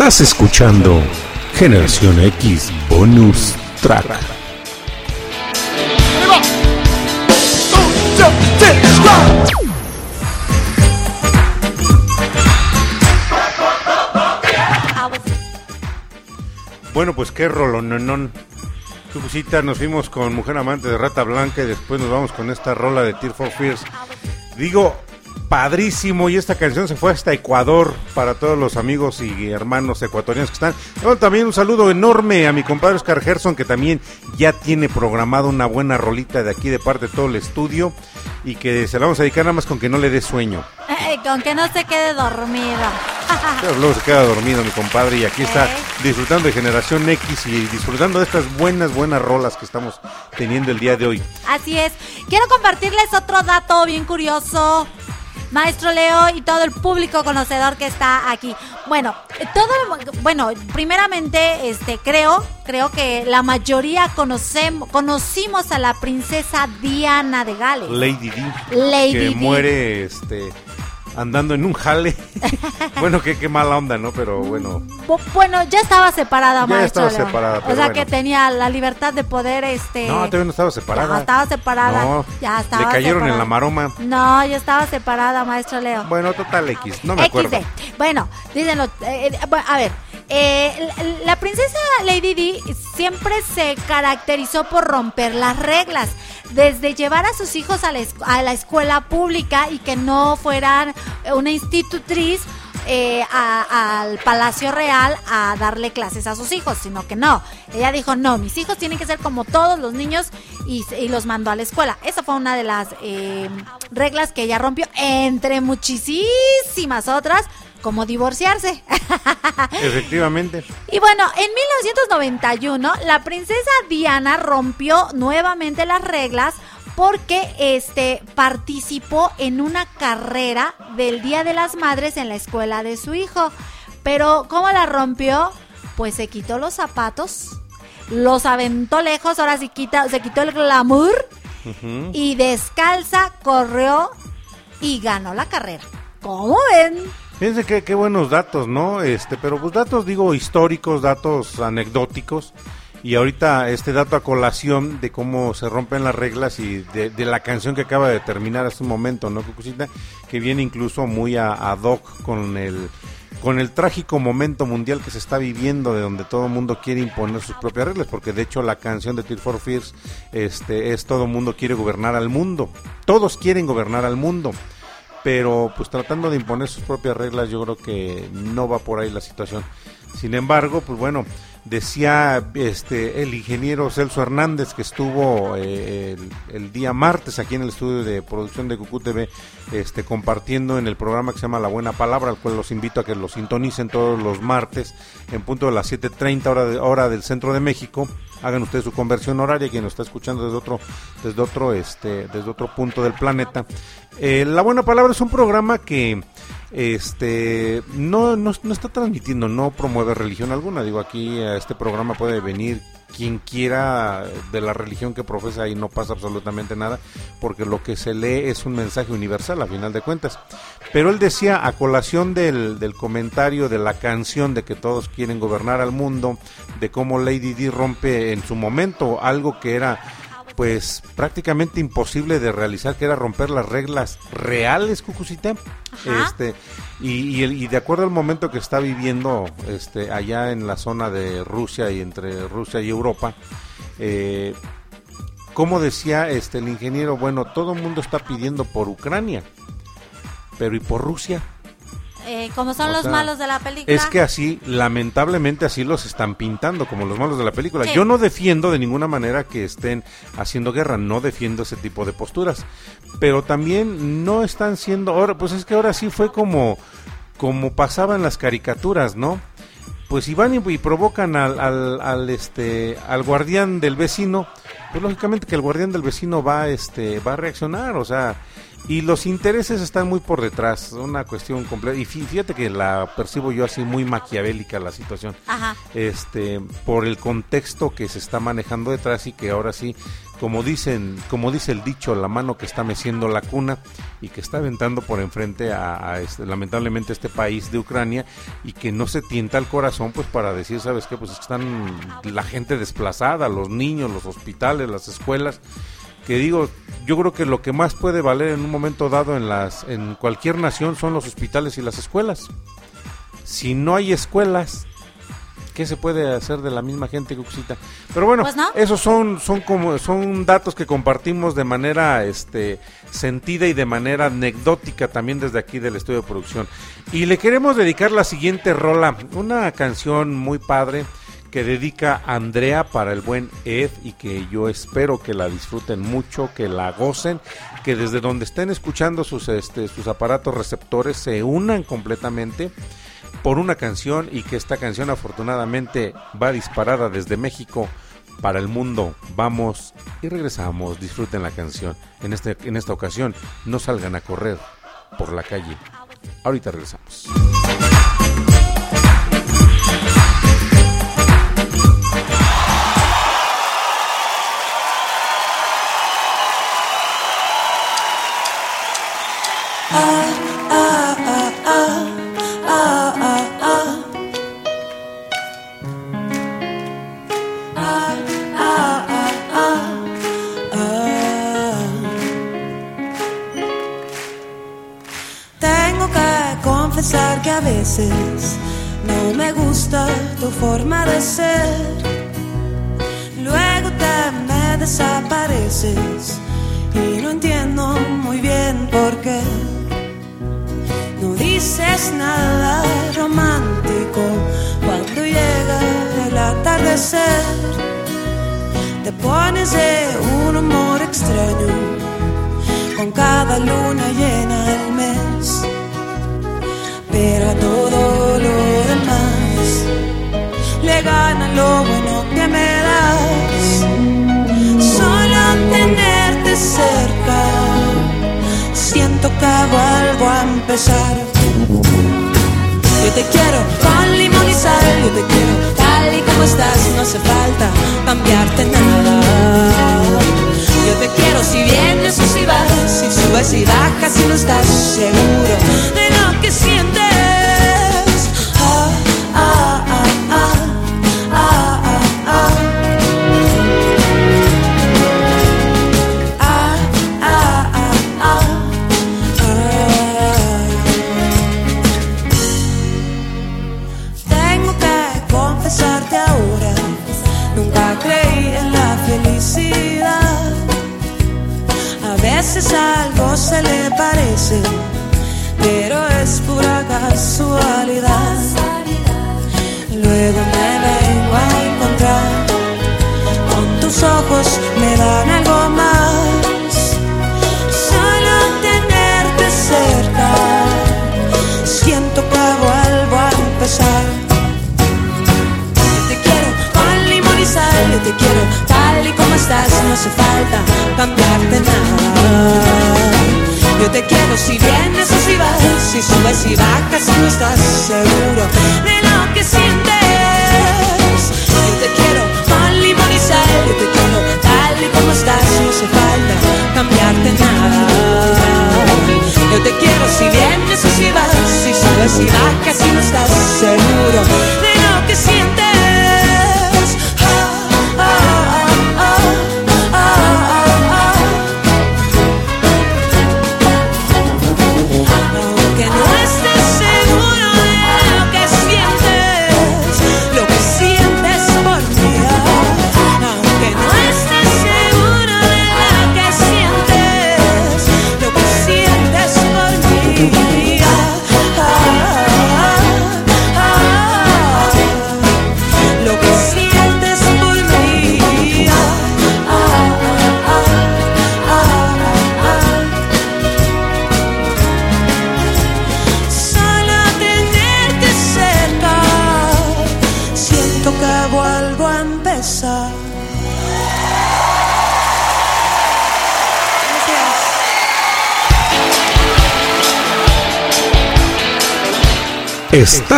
Estás escuchando Generación X Bonus Track. Bueno, pues qué rolononón. Cucucita, nos fuimos con Mujer Amante de Rata Blanca y después nos vamos con esta rola de Tear for Fears. Digo, padrísimo y esta canción se fue hasta Ecuador para todos los amigos y hermanos ecuatorianos que están. Bueno, también un saludo enorme a mi compadre Oscar Gerson que también ya tiene programado una buena rolita de aquí de parte de todo el estudio y que se la vamos a dedicar nada más con que no le dé sueño. Eh, con que no se quede dormido. Pero luego se queda dormido mi compadre y aquí está Eh. disfrutando de Generación X y disfrutando de estas buenas, buenas rolas que estamos teniendo el día de hoy. Así es. Quiero compartirles otro dato bien curioso. Maestro Leo y todo el público conocedor que está aquí. Bueno, todo bueno, primeramente este creo, creo que la mayoría conocemos conocimos a la princesa Diana de Gales. Lady D. Lady que Di. muere este andando en un jale. bueno, qué, qué mala onda, ¿no? Pero bueno. Bu- Bueno, ya estaba separada, Ya estaba separada, O sea bueno. que tenía la libertad de poder este No, todavía no estaba separada. Ya estaba separada. No, ya estaba Le cayeron en la maroma. No, ya estaba separada, maestro Leo. Bueno, total X, no me acuerdo. XD. Bueno, díganlo. eh, eh, a ver, eh, la, princesa Lady Di siempre se caracterizó por romper las reglas. Desde llevar a sus hijos a la, a la escuela pública y que no fueran una institutriz eh, a- al Palacio Real a darle clases a sus hijos, sino que no. Ella dijo, no, mis hijos tienen que ser como todos los niños y, y los mandó a la escuela. Esa fue una de las eh, reglas que ella rompió, entre muchísimas otras, como divorciarse. Efectivamente. Y bueno, en 1991 la princesa Diana rompió nuevamente las reglas porque este participó en una carrera del Día de las Madres en la escuela de su hijo. Pero ¿cómo la rompió? Pues se quitó los zapatos, los aventó lejos, ahora sí quita, se quitó el glamour y descalza corrió y ganó la carrera. ¿Cómo ven? Fíjense que qué buenos datos, ¿no? Este, pero pues datos digo históricos, datos anecdóticos. Y ahorita este dato a colación de cómo se rompen las reglas y de, la canción que acaba de terminar hace un momento, ¿no, Cucucita? Que viene incluso muy a, ad hoc con el con el trágico momento mundial que se está viviendo de donde todo el mundo quiere imponer sus propias reglas, porque de hecho la canción de Tear for Fears este, es todo mundo quiere gobernar al mundo. Todos quieren gobernar al mundo pero pues tratando de imponer sus propias reglas yo creo que no va por ahí la situación. Sin embargo, pues bueno, decía este el ingeniero Celso Hernández que estuvo eh, el, día martes aquí en el estudio de producción de Cucú TV este compartiendo en el programa que se llama La Buena Palabra, al cual los invito a que lo sintonicen todos los martes en punto de las 7:30 hora de, hora del centro de México. Hagan ustedes su conversión horaria quien nos está escuchando desde otro desde otro este desde otro punto del planeta. Eh, la Buena Palabra es un programa que este no, no, no está transmitiendo, no promueve religión alguna. Digo, aquí a este programa puede venir quien quiera de la religión que profesa y no pasa absolutamente nada, porque lo que se lee es un mensaje universal a final de cuentas. Pero él decía, a colación del, del comentario de la canción de que todos quieren gobernar al mundo, de cómo Lady Di rompe en su momento algo que era pues prácticamente imposible de realizar, que era romper las reglas reales, Cucucita. Ajá. Este, y, y, el- y de acuerdo al momento que está viviendo este, allá en la zona de Rusia y entre Rusia y Europa, eh, como decía este, el ingeniero, bueno, todo el mundo está pidiendo por Ucrania, pero ¿y por Rusia? Eh, como son O los sea, malos de la película. Es que así, lamentablemente así los están pintando como los malos de la película. Sí. Yo no defiendo de ninguna manera que estén haciendo guerra, no defiendo ese tipo de posturas. Pero también no están siendo, ahora, pues es que ahora sí fue como, como pasaba en las caricaturas, ¿no? Pues si van y, y provocan al, al, al, este, al guardián del vecino, pues lógicamente que el guardián del vecino va, este, va a reaccionar, o sea, y los intereses están muy por detrás, una cuestión completa. Y fí- fíjate que la percibo yo así muy maquiavélica la situación. Ajá. Este, por el contexto que se está manejando detrás y que ahora sí, como dicen, como dice el dicho, la mano que está meciendo la cuna y que está aventando por enfrente a, a este, lamentablemente este país de Ucrania y que no se tienta el corazón pues para decir, ¿sabes qué? Pues están la gente desplazada, los niños, los hospitales, las escuelas que digo, yo creo que lo que más puede valer en un momento dado en las en cualquier nación son los hospitales y las escuelas. Si no hay escuelas, ¿qué se puede hacer de la misma gente que Uxita? Pero bueno, Pues no. esos son son como son datos que compartimos de manera este sentida y de manera anecdótica también desde aquí del estudio de producción. Y le queremos dedicar la siguiente rola, una canción muy padre que dedica Andrea para el buen Ed y que yo espero que la disfruten mucho, que la gocen, que desde donde estén escuchando sus este sus aparatos receptores se unan completamente por una canción y que esta canción afortunadamente va disparada desde México para el mundo. Vamos y regresamos, disfruten la canción. En este en esta ocasión no salgan a correr por la calle. Ahorita regresamos. Luego te me desapareces y no entiendo muy bien por qué. No dices nada romántico cuando llega el atardecer. Te pones de un humor extraño con cada luna llena del cerca, siento que vuelvo a empezar. Yo te quiero con limón y sal, yo te quiero tal y como estás, no hace falta cambiarte nada. Yo te quiero si vienes o si vas, si subes y bajas y no estás seguro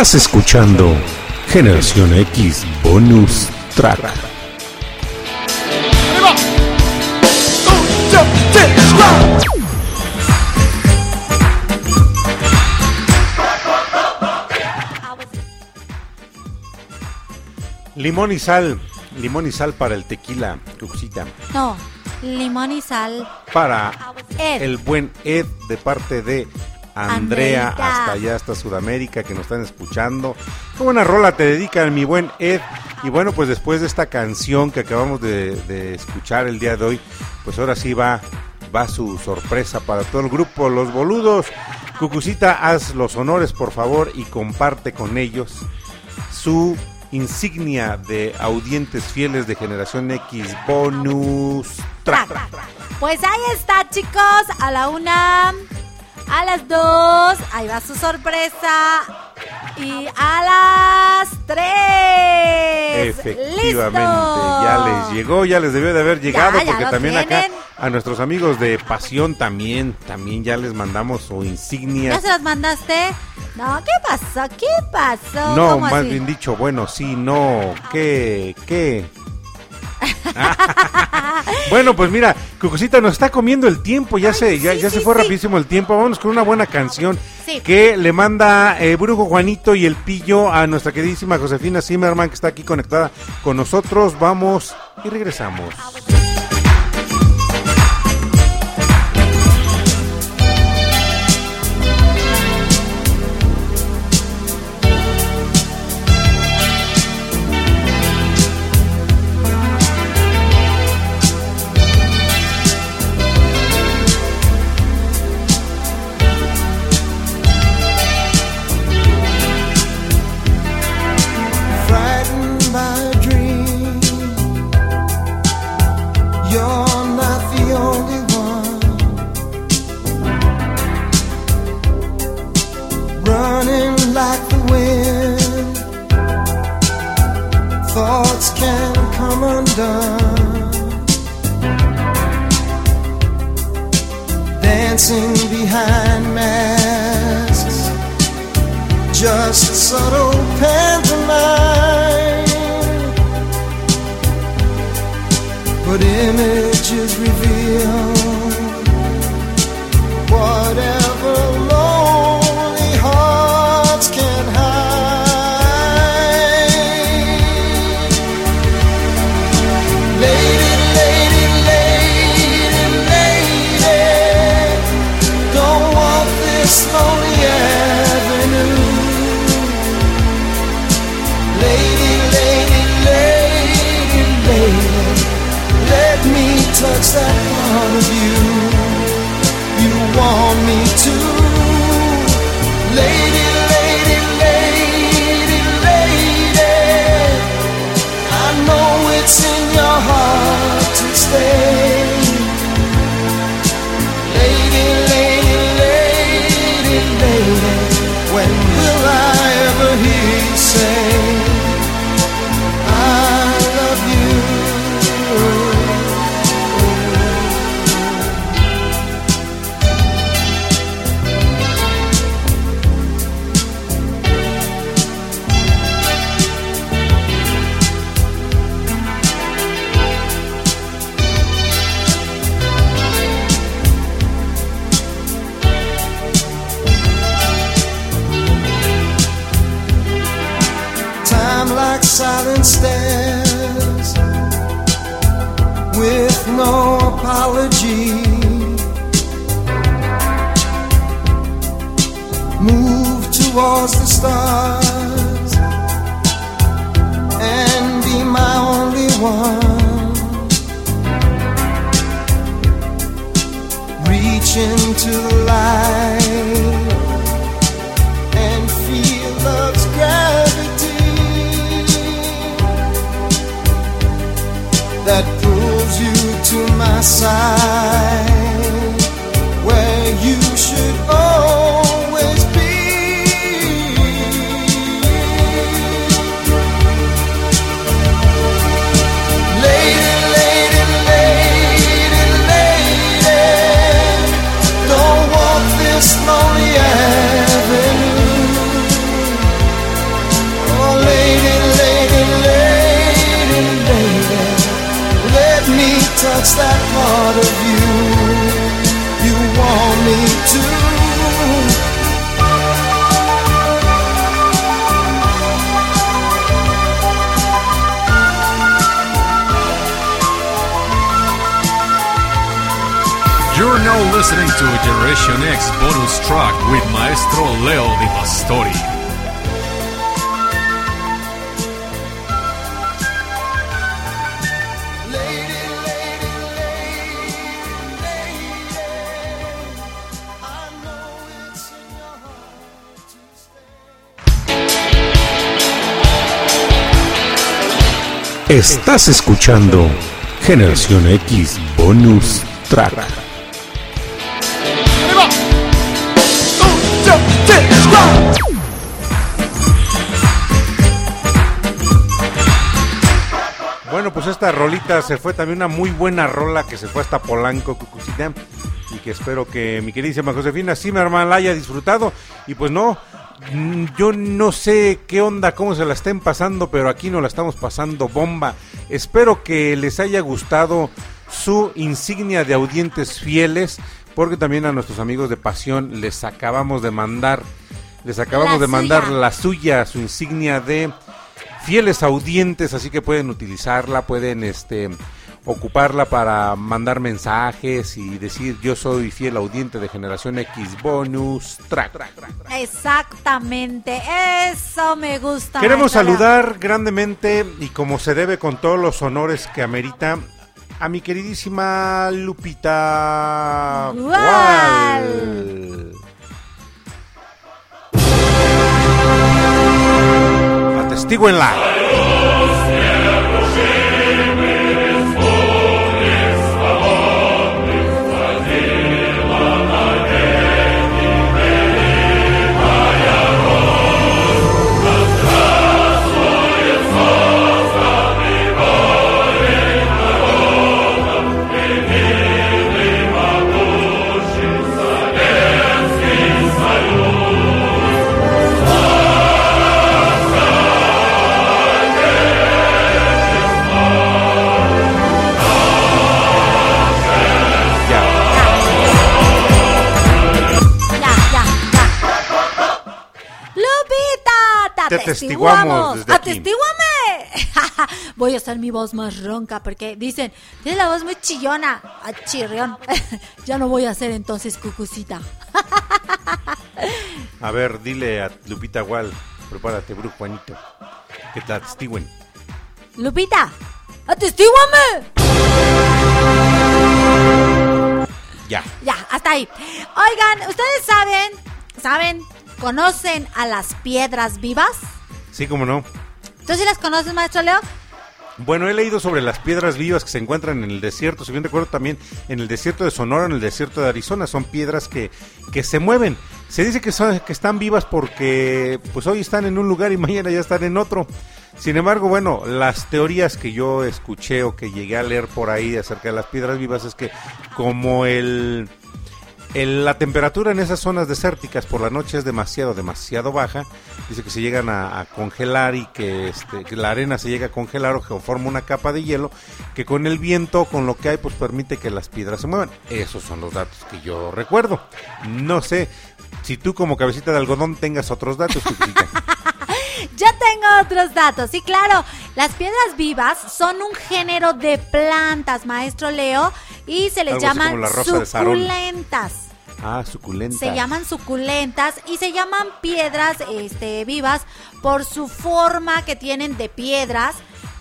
Estás escuchando Generación X Bonus Track. Limón y sal. Limón y sal para el tequila, Cuxita. No, limón y sal. Para Ed. el buen Ed de parte de Andrea hasta allá, hasta Sudamérica, que nos están escuchando. Qué buena rola te dedican, mi buen Ed. Y bueno, pues después de esta canción que acabamos de, de escuchar el día de hoy, pues ahora sí va, va su sorpresa para todo el grupo, los boludos. Cucucita, haz los honores, por favor, y comparte con ellos su insignia de audientes fieles de Generación X Bonus Track. Pues ahí está, chicos. A la una, a las dos, ahí va su sorpresa. Y a las tres. Efectivamente, ¡Listo! ya les llegó, ya les debió de haber llegado, ya porque también acá a nuestros amigos de Pasión también, también ya les mandamos su insignia. ¿Ya se las mandaste? No, ¿qué pasó? ¿Qué pasó? No, ¿Cómo más así? bien dicho, bueno, sí, no, ¿qué? ¿Qué? bueno, pues mira, Cucucita nos está comiendo el tiempo, ya se, ya, sí, ya se fue sí. rapidísimo el tiempo. Vámonos con una buena canción que le manda eh, Brujo Juanito y el Pillo a nuestra queridísima Josefina Zimmerman que está aquí conectada con nosotros. Vamos y regresamos. Undone. Dancing behind masks just a subtle pantomime. But images reveal whatever stairs with no apology. Move towards the stars and be my only one. Reach into the light that pulls you to my side where you should listening to Generation X bonus track with Maestro Leo Di Pastori. Estás escuchando Generación X Bonus Track. Esta rolita se fue también una muy buena rola que se fue hasta Polanco, Cucucita. Y que espero que mi queridísima Josefina Zimmerman la haya disfrutado. Y pues no, mm, yo no sé qué onda, cómo se la estén pasando, pero aquí nos la estamos pasando bomba. Espero que les haya gustado su insignia de audientes fieles, porque también a nuestros amigos de Pasión les acabamos de mandar, les acabamos La de mandar suya. la suya, su insignia de fieles audientes, así que pueden utilizarla, pueden este ocuparla para mandar mensajes y decir yo soy fiel audiente de Generación X Bonus Track. Exactamente, eso me gusta. Queremos saludar grandemente y como se debe con todos los honores que amerita a mi queridísima Lupita Gual. Gual. Te Te atestiguamos desde. Voy a hacer mi voz más ronca porque dicen, tienes la voz muy chillona. Ah, chirrión. ya no voy a hacer entonces cucucita. A ver, dile a Lupita Gual, prepárate, Brujo Juanito, que te atestiguen. Lupita, atestíguame. Ya. Ya, hasta ahí. Oigan, ¿ustedes saben, saben, conocen a las piedras vivas? Sí, como no. ¿Tú sí las conoces, maestro Leo? Bueno, he leído sobre las piedras vivas que se encuentran en el desierto, si bien recuerdo también en el desierto de Sonora, en el desierto de Arizona, son piedras que, que se mueven. Se dice que, son, que están vivas porque pues hoy están en un lugar y mañana ya están en otro. Sin embargo, bueno, las teorías que yo escuché o que llegué a leer por ahí acerca de las piedras vivas es que como el, el- la temperatura en esas zonas desérticas por la noche es demasiado, demasiado baja, dice que se llegan a, congelar y que, este, que la arena se llega a congelar o que forma una capa de hielo que con el viento, con lo que hay, pues permite que las piedras se muevan. Esos son los datos que yo recuerdo. No sé si tú como cabecita de algodón tengas otros datos. Ya tengo otros datos. Sí, claro. Las piedras vivas son un género de plantas, maestro Leo, y se les Algo llaman suculentas. ah, suculenta. Se llaman suculentas y se llaman piedras este, vivas por su forma que tienen de piedras.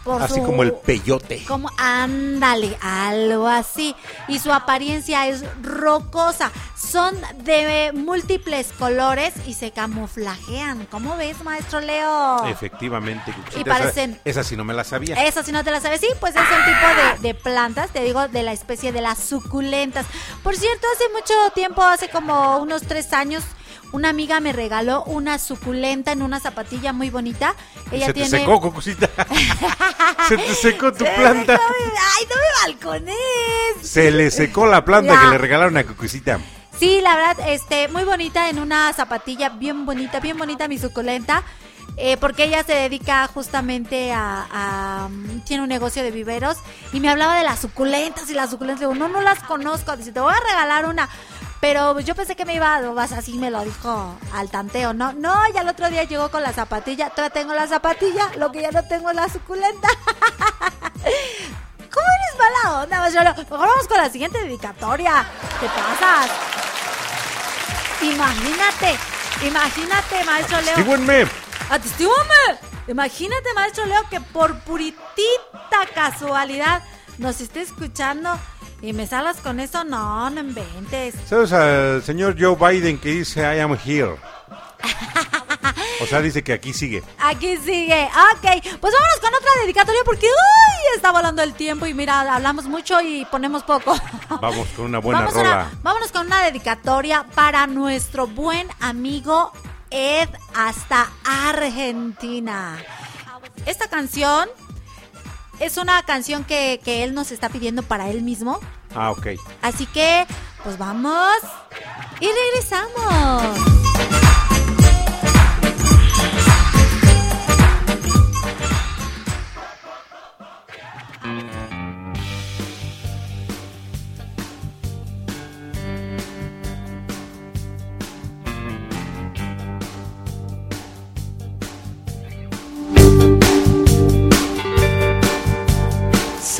Por Así su- como el peyote. Como, ándale, algo así. Y su apariencia es rocosa. Son de múltiples colores y se camuflajean. ¿Cómo ves, maestro Leo? Efectivamente, Y parecen- Esa, esa sí no me la sabía. Esa si no te la sabes, sí, pues es un tipo de, de plantas, te digo, de la especie de las suculentas. Por cierto, hace mucho tiempo, hace como unos tres años, una amiga me regaló una suculenta en una zapatilla muy bonita. Ella se tiene... te secó, Cucucita. se te secó tu Se planta. secó mi- Ay, no me balcones. Se le secó la planta que le regalaron a Cucucita. Sí, la verdad, este, muy bonita en una zapatilla, bien bonita, bien bonita mi suculenta. eh, porque ella se dedica justamente a, a- Tiene un negocio de viveros y me hablaba de las suculentas y las suculentas. Le digo, no, no las conozco. Dice, te voy a regalar una. Pero yo pensé que me iba a... Vas así, me lo dijo al tanteo, ¿no? No, ya el otro día llegó con la zapatilla. Todavía tengo la zapatilla, lo que ya no tengo es la suculenta. ¿Cómo eres mala onda, Leo? Mejor vamos con la siguiente dedicatoria. ¿Qué pasas? Imagínate, imagínate, Maestro Leo. Atestíguenme. Atestíguame. Imagínate, Maestro Leo, que por puritita casualidad nos esté escuchando y me salas con eso. No, no inventes. ¿Sabes al señor Joe Biden que dice I am here? O sea, dice que aquí sigue. Aquí sigue. Ok, pues vámonos con otra dedicatoria porque uy, está volando el tiempo y mira, hablamos mucho y ponemos poco. Vamos con una buena Vamos rola. una- vámonos con una dedicatoria para nuestro buen amigo Ed hasta Argentina. Esta canción es una canción que, que él nos está pidiendo para él mismo. Ah, ok. Así que, pues vamos y regresamos.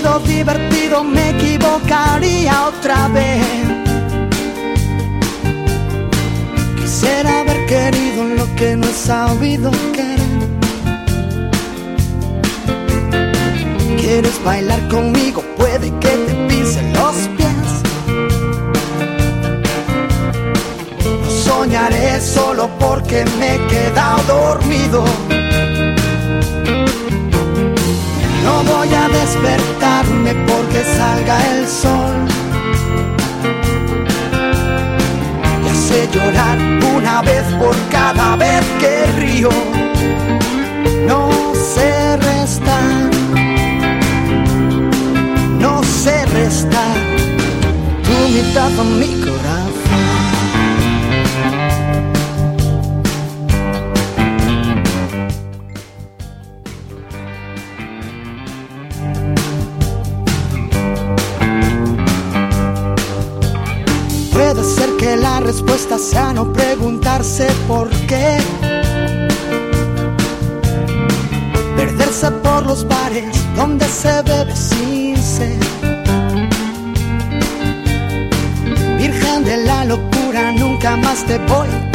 Divertido, me equivocaría otra vez. Quisiera haber querido lo que no he sabido querer. ¿Quieres bailar conmigo? Puede que te pisen los pies. No soñaré solo porque me he quedado dormido. No voy a despertarme porque salga el sol. Y hace llorar una vez por cada vez que río. No sé restar, no sé restar tu mitad a mi respuesta sea no preguntarse por qué. Perderse por los bares donde se bebe sin sed. Virgen de la locura, nunca más te voy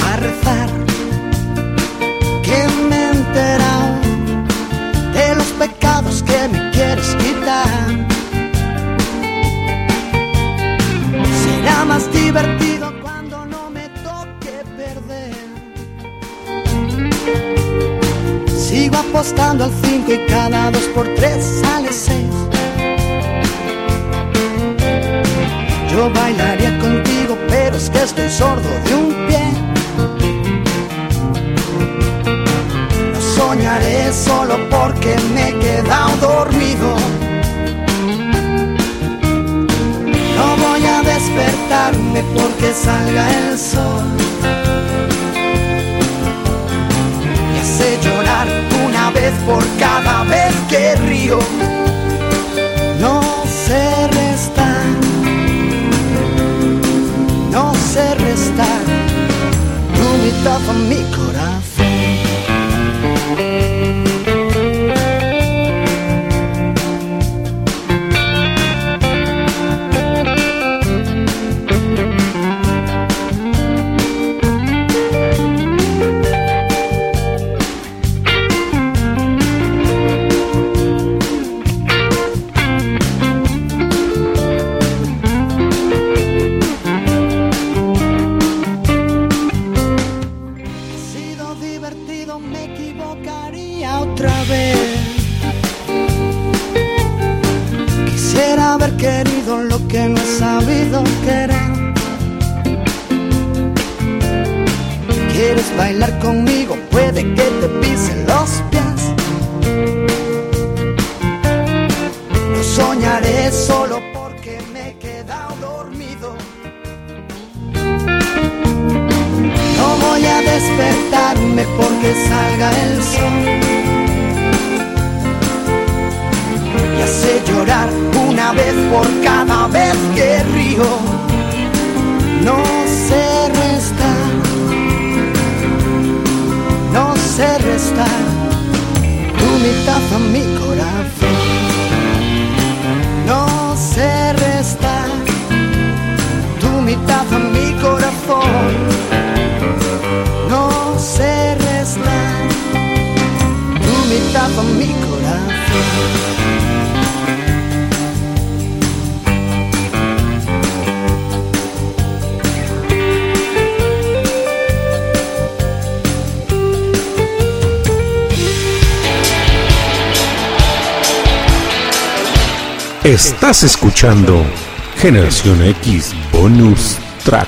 Estás escuchando Generación X Bonus Track.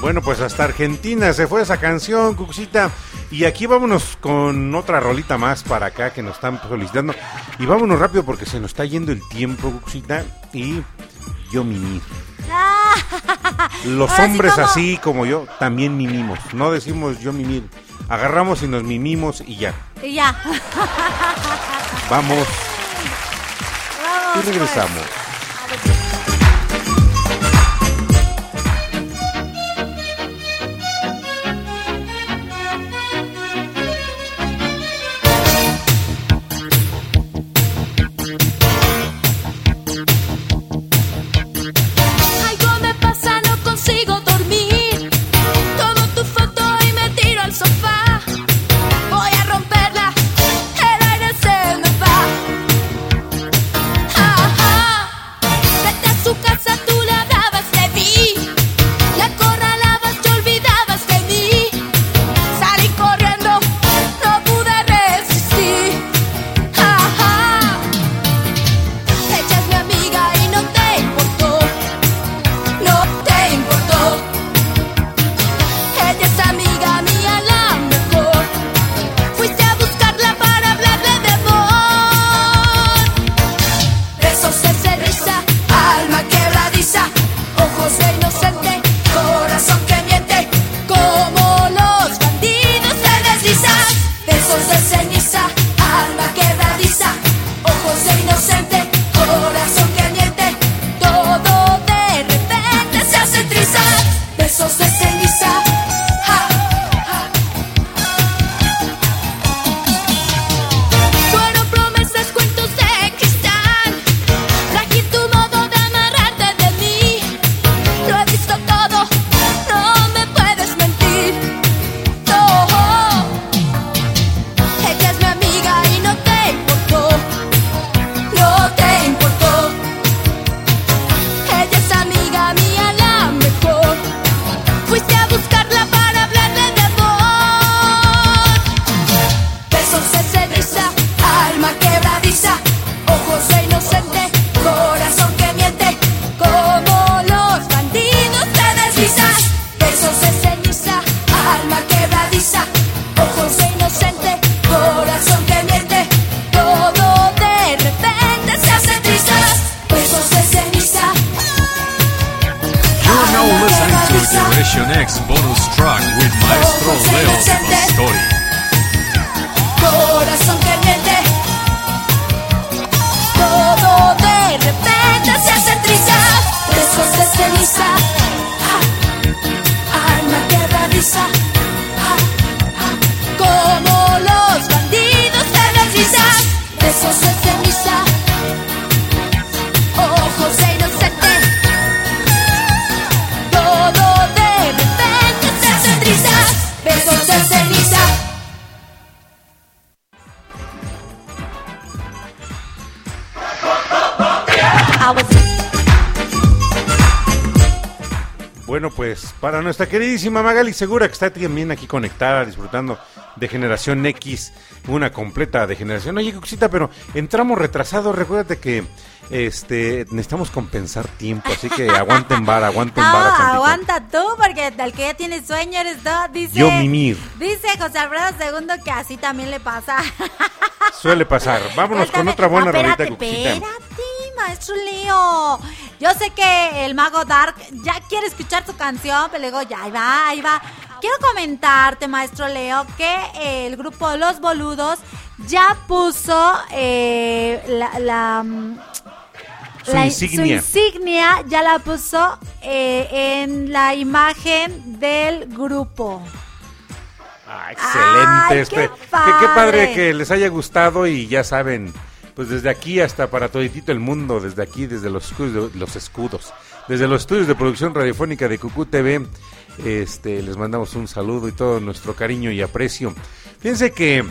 Bueno, pues hasta Argentina se fue esa canción, Cuxita. Y aquí vámonos con otra rolita más para acá que nos están solicitando. Y vámonos rápido porque se nos está yendo el tiempo, Cuxita. Y yo mimí. Los Ahora hombres así como yo también mimimos. No decimos yo mimir. Agarramos y nos mimimos y ya. Y ya. Vamos Vamos, y regresamos. Algo nuestra queridísima Magali Segura, que está también aquí conectada, disfrutando de Generación X, una completa de Generación. Oye, Cuxita, pero entramos retrasados. Recuérdate que este necesitamos compensar tiempo, así que aguanten vara, aguanten No, vara tantito. aguanta tú, porque el que ya tiene sueño eres tú. Dice, Yo mimir. Dice José Alfredo II que así también le pasa. Suele pasar. Vámonos con otra buena rolita, Cuxita. espérate, maestro Leo. Yo sé que el mago Dark ya quiere escuchar tu canción, pero le digo, ya, ahí va, ahí va. Quiero comentarte, maestro Leo, que eh, el grupo Los Boludos ya puso eh, la... la, mm, Su la- insignia. su insignia ya la puso eh, en la imagen del grupo. Ah, excelente. Ay, este, qué qué, qué padre padre. que les haya gustado y ya saben, pues desde aquí hasta para toditito el mundo, desde aquí, desde los escudos, los escudos, desde los estudios de producción radiofónica de Cucú TV, este, les mandamos un saludo y todo nuestro cariño y aprecio. Fíjense que,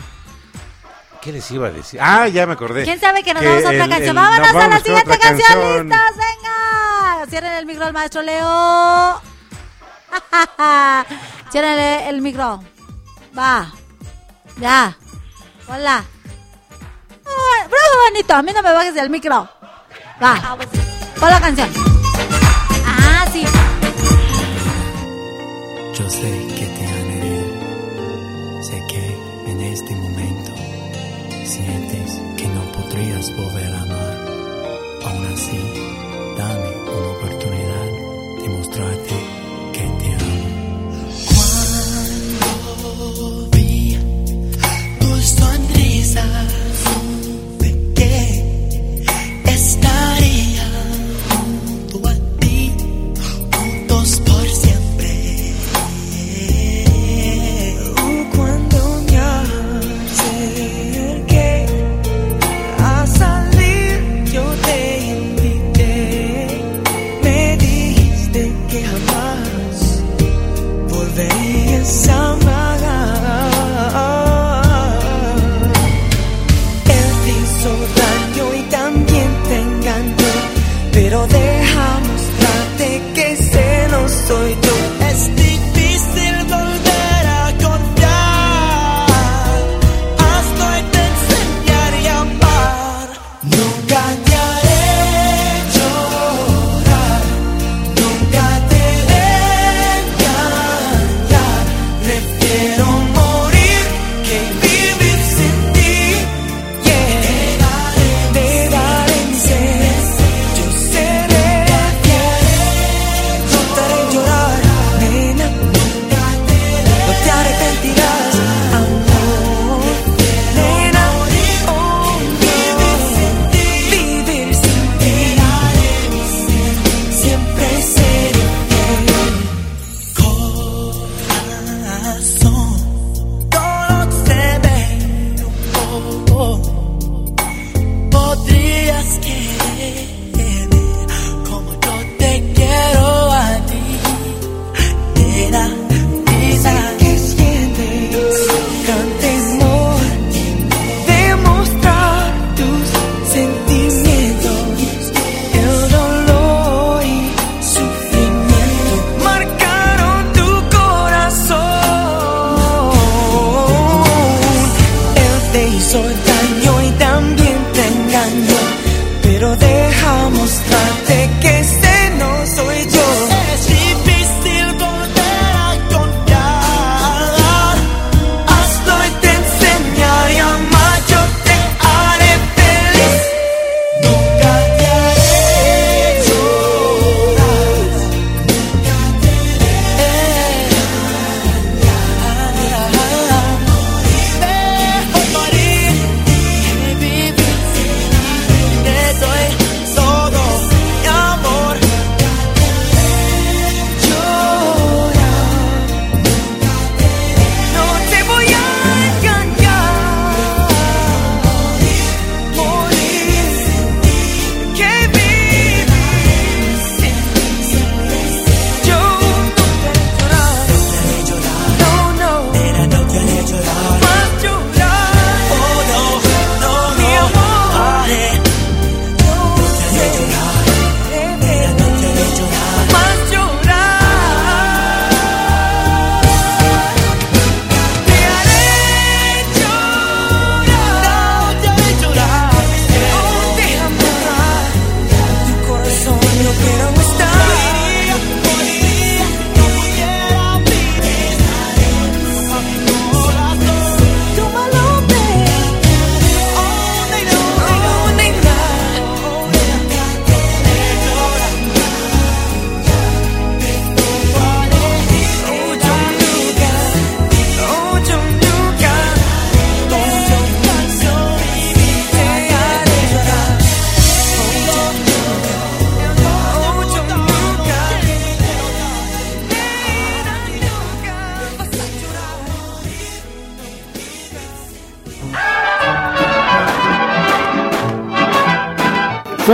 ¿qué les iba a decir? Ah, ya me acordé. ¿Quién sabe que nos vamos a otra el- canción? el- ¡Vámonos nos a la siguiente canción! canción. ¡Listos! ¡Venga! Cierren el micro al maestro Leo. Cierren el, el micro. Va. Ya. Hola. Bravo, bonito. A mí no me bajes del micro. Va. Pon la canción. Ah, sí. Yo sé que te han herido. Sé que en este momento sientes que no podrías volver a amar. Aún así, dame una oportunidad de mostrarte que te amo. Cuando vi tu sonrisa,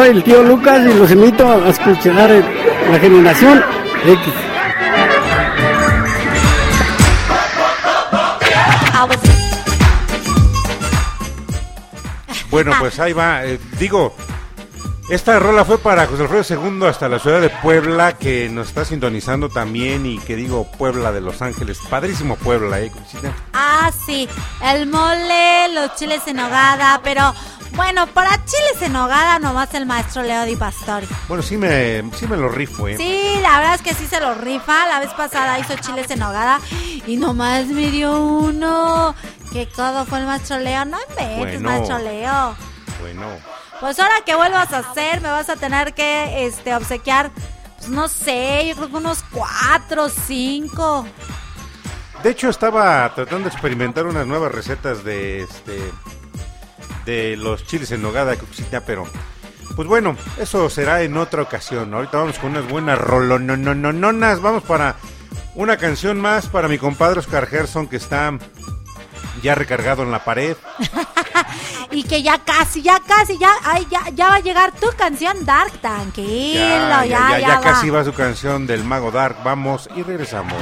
Soy el tío Lucas y los invito a escuchar la generación X. Bueno, pues ahí va. eh, digo, esta rola fue para José Alfredo II hasta la ciudad de Puebla, que nos está sintonizando también y que digo Puebla de Los Ángeles. Padrísimo Puebla, ¿eh? Conchita? Ah, sí, el mole, los chiles en nogada, pero bueno, para chiles en nogada nomás el maestro Leo Di Pastori. Bueno, sí me, sí me lo rifo, ¿eh? Sí, la verdad es que sí se lo rifa. La vez pasada hizo chiles en nogada y nomás me dio uno. ¿Qué codo fue el maestro Leo? No inventes, Bueno. maestro Leo. Bueno. Pues ahora que vuelvas a hacer, me vas a tener que este, obsequiar, pues no sé, yo creo que unos cuatro, cinco. De hecho, estaba tratando de experimentar unas nuevas recetas de este de los chiles en nogada, Conchita, pero pues bueno, eso será en otra ocasión. Ahorita vamos con unas buenas rolononononas. Vamos para una canción más para mi compadre Oscar Gerson que está ya recargado en la pared. Y que ya casi, ya casi, ya, ay, ya, ya va a llegar tu canción Dark, tranquilo, ya, ya, ya, casi va su canción del Mago Dark. Vamos y regresamos.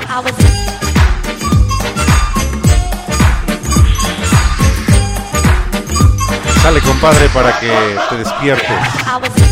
Compadre, para que te despiertes.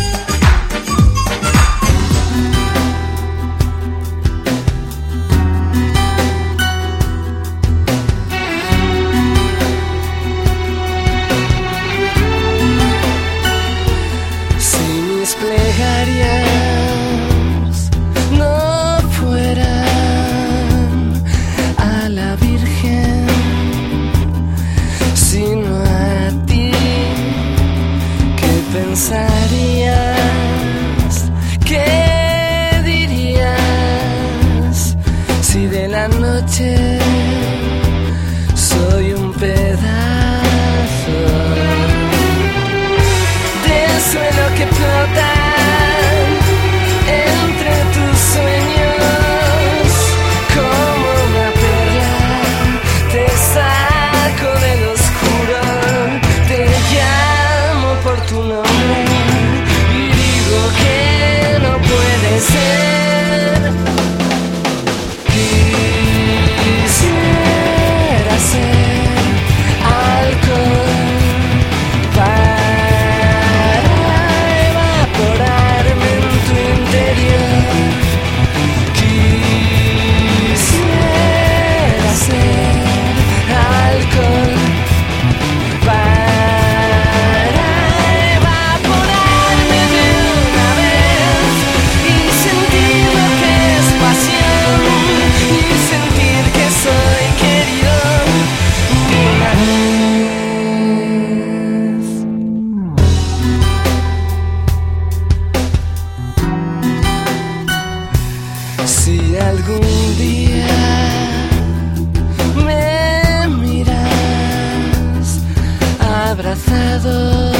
Abrazado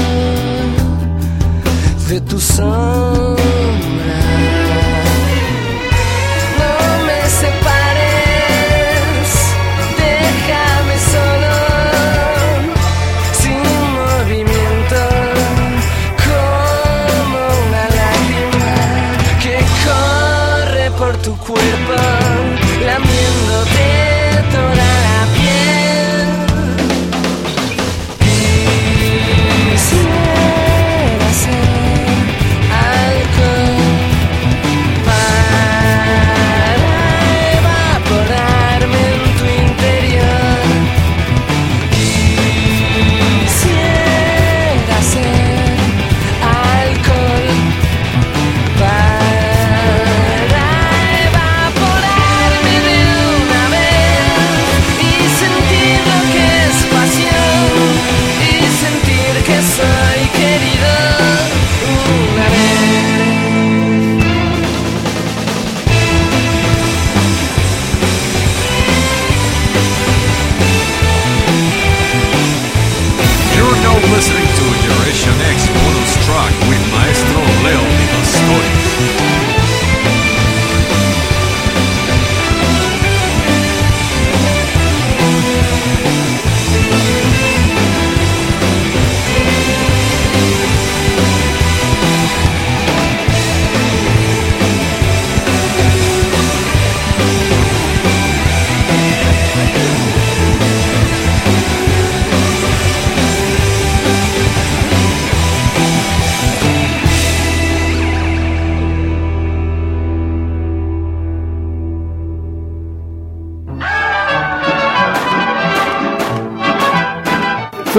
de tu sombra,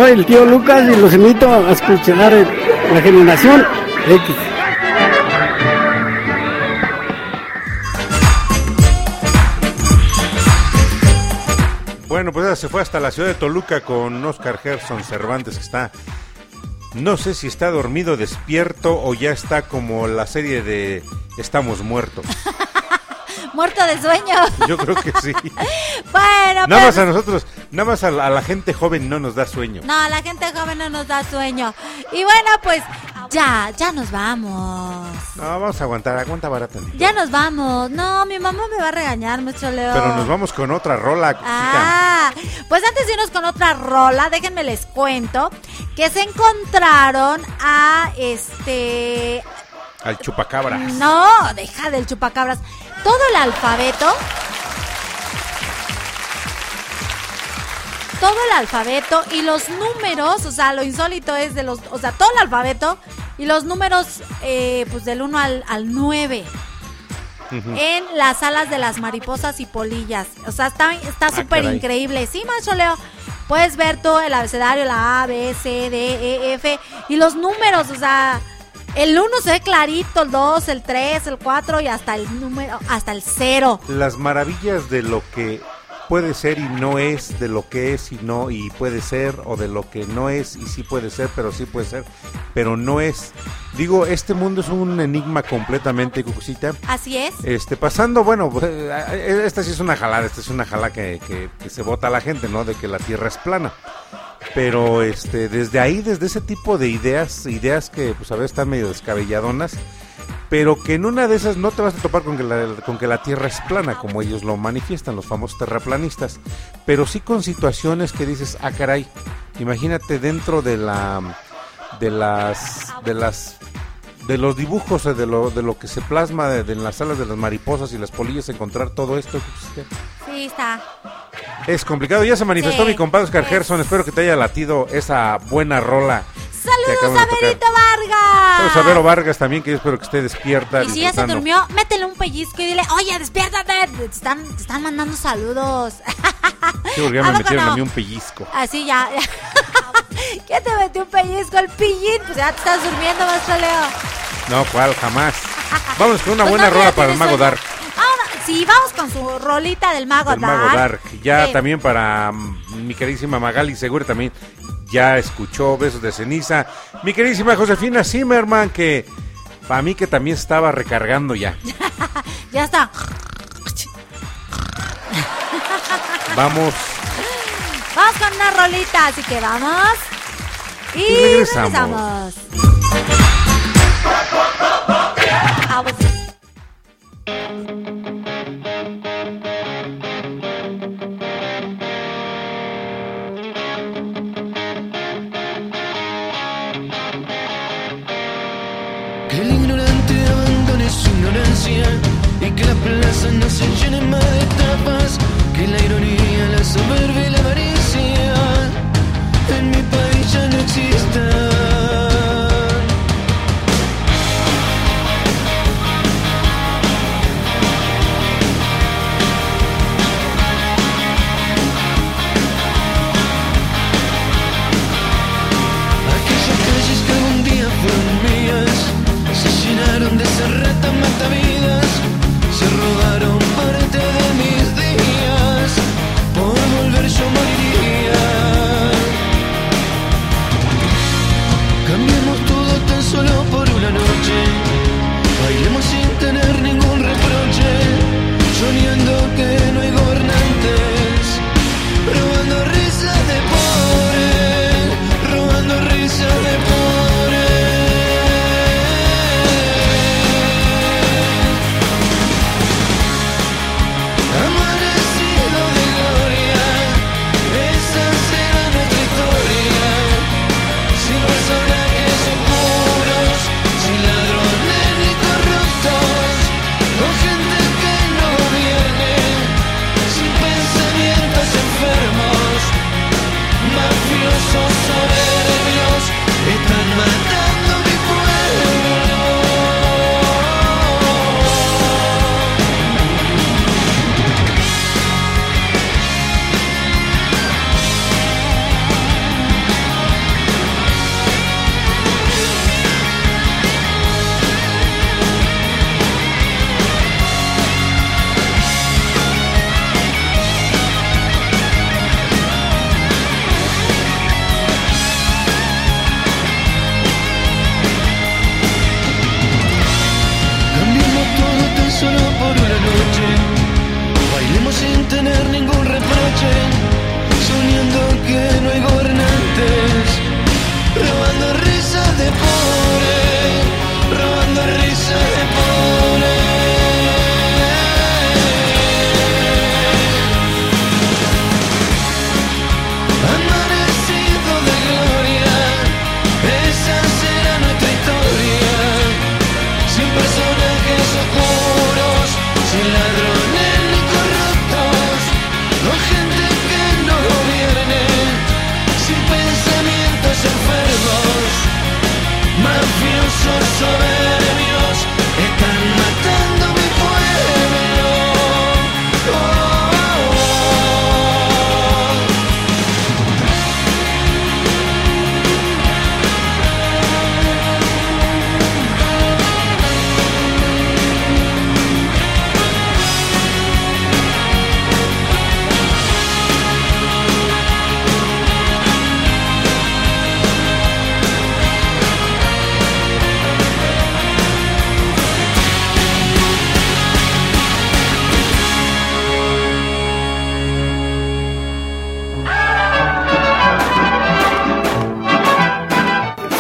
Soy el tío Lucas y los invito a escuchar la generación X. Bueno, pues se fue hasta la ciudad de Toluca con Oscar Gerson Cervantes, que está. No sé si está dormido, despierto o ya está como la serie de Estamos muertos. Muerto de sueño. Yo creo que sí. Bueno, Nada pues- más a nosotros, nada más a la, a la gente joven no nos da sueño. No, a la gente joven no nos da sueño. Y bueno, pues ya, ya nos vamos. No, vamos a aguantar, aguanta barata. Ya nos vamos. No, mi mamá me va a regañar, maestro Leo. Pero nos vamos con otra rola. Ah, pues antes de irnos con otra rola, déjenme les cuento que se encontraron a este Al chupacabras. No, deja del chupacabras. Todo el alfabeto. Todo el alfabeto y los números, o sea, lo insólito es de los, o sea, todo el alfabeto y los números, eh, pues del 1 al, al 9 en las alas de las mariposas y polillas. O sea, está está Ah, súper increíble. Sí, Leo. Puedes ver todo el abecedario, la A, B, C, D, E, F y los números, o sea, el 1 se ve clarito, el 2, el 3, el 4 y hasta el número, hasta el 0. Las maravillas de lo que puede ser y no es, de lo que es y no y puede ser, o de lo que no es y sí puede ser, pero sí puede ser, pero no es. Digo, este mundo es un enigma completamente, Cucucita. Así es. Este, pasando, bueno, eh, esta sí es una jalada, esta es una jalada que, que- que se vota a la gente, ¿no? De que la Tierra es plana. Pero este, desde ahí, desde ese tipo de ideas, ideas que pues a veces están medio descabelladonas, pero que en una de esas no te vas a topar con que la, con que la Tierra es plana, como ellos lo manifiestan, los famosos terraplanistas, pero sí con situaciones que dices, ah caray, imagínate dentro de la de las de las de los dibujos de lo, de lo que se plasma en las alas de las mariposas y las polillas encontrar todo esto Es complicado ya se manifestó Sí. mi compadre Oscar Gerson espero que te haya latido esa buena rola ¡Saludos a. Verito Vargas! Saludos a Vero Vargas también que yo espero que esté despierta Y si ya se durmió, métele un pellizco y dile, oye, despiértate. Te están, te están mandando saludos. Sí, porque ya me ¿A poco metieron no? a mí un pellizco Así ya. ¿Quién te metió un pellizco? El pillín. Pues ya te estás durmiendo, maestro Leo. no cuál jamás vamos con una Pues buena no, rola para el Mago. Dark sí, vamos con su rolita del Mago del Mago Dark. Ya Sí. también para mm, mi queridísima Magali Segura también ya escuchó Besos de Ceniza. Mi queridísima Josefina Zimmerman que para mí que también estaba recargando ya. Ya está. Vamos. Vamos con una rolita, así que vamos. Y, Y regresamos. regresamos. Y que la plaza no se llene más de tapas. Que la ironía, la soberbia y la avaricia union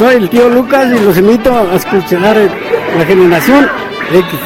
Soy el tío Lucas y los invito a escuchar la generación X.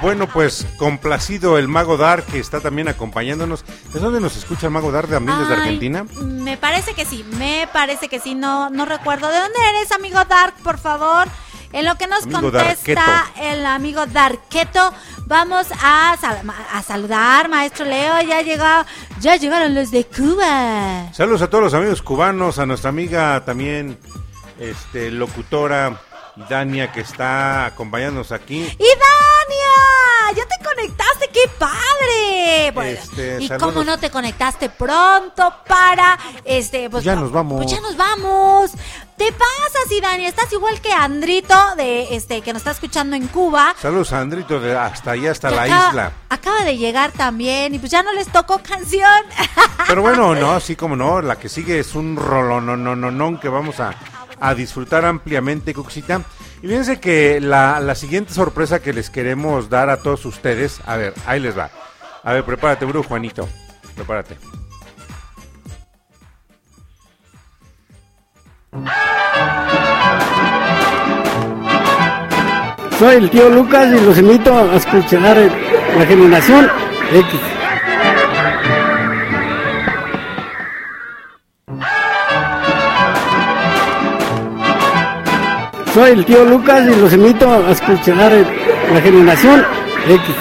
Bueno, pues complacido el Mago Dark que está también acompañándonos. ¿De dónde nos escucha el Mago Dark? ¿De también desde Ay, Argentina? Me parece que sí, me parece que sí, no, no recuerdo. ¿De dónde eres, amigo Dark, por favor? En lo que nos Amigo contesta Darketo. el amigo Darketo, vamos a, sal- a saludar, maestro Leo, ya llegó, ya llegaron los de Cuba. Saludos a todos los amigos cubanos, a nuestra amiga también, este, locutora Dania que está acompañándonos aquí. ¡Y Dania! ¡Ya te conectaste! ¡Qué padre! Bueno, Este, y saludos. cómo no te conectaste pronto para este pues, Ya nos vamos. Pues ya nos vamos. Te pasas, Dani, estás igual que Andrito de este que nos está escuchando en Cuba. Saludos a Andrito de hasta allá, hasta que la acaba, isla. Acaba de llegar también y pues ya no les tocó canción. Pero bueno, no, sí como no, la que sigue es un rolón, no, no, no, no, que vamos a, a disfrutar ampliamente, Cuxita. Y fíjense que la, la siguiente sorpresa que les queremos dar a todos ustedes, a ver, ahí les va. A ver, prepárate, Bru, Juanito, prepárate. Soy el tío Lucas y los invito a escuchar la generación X. Soy el tío Lucas y los invito a escuchar la generación X.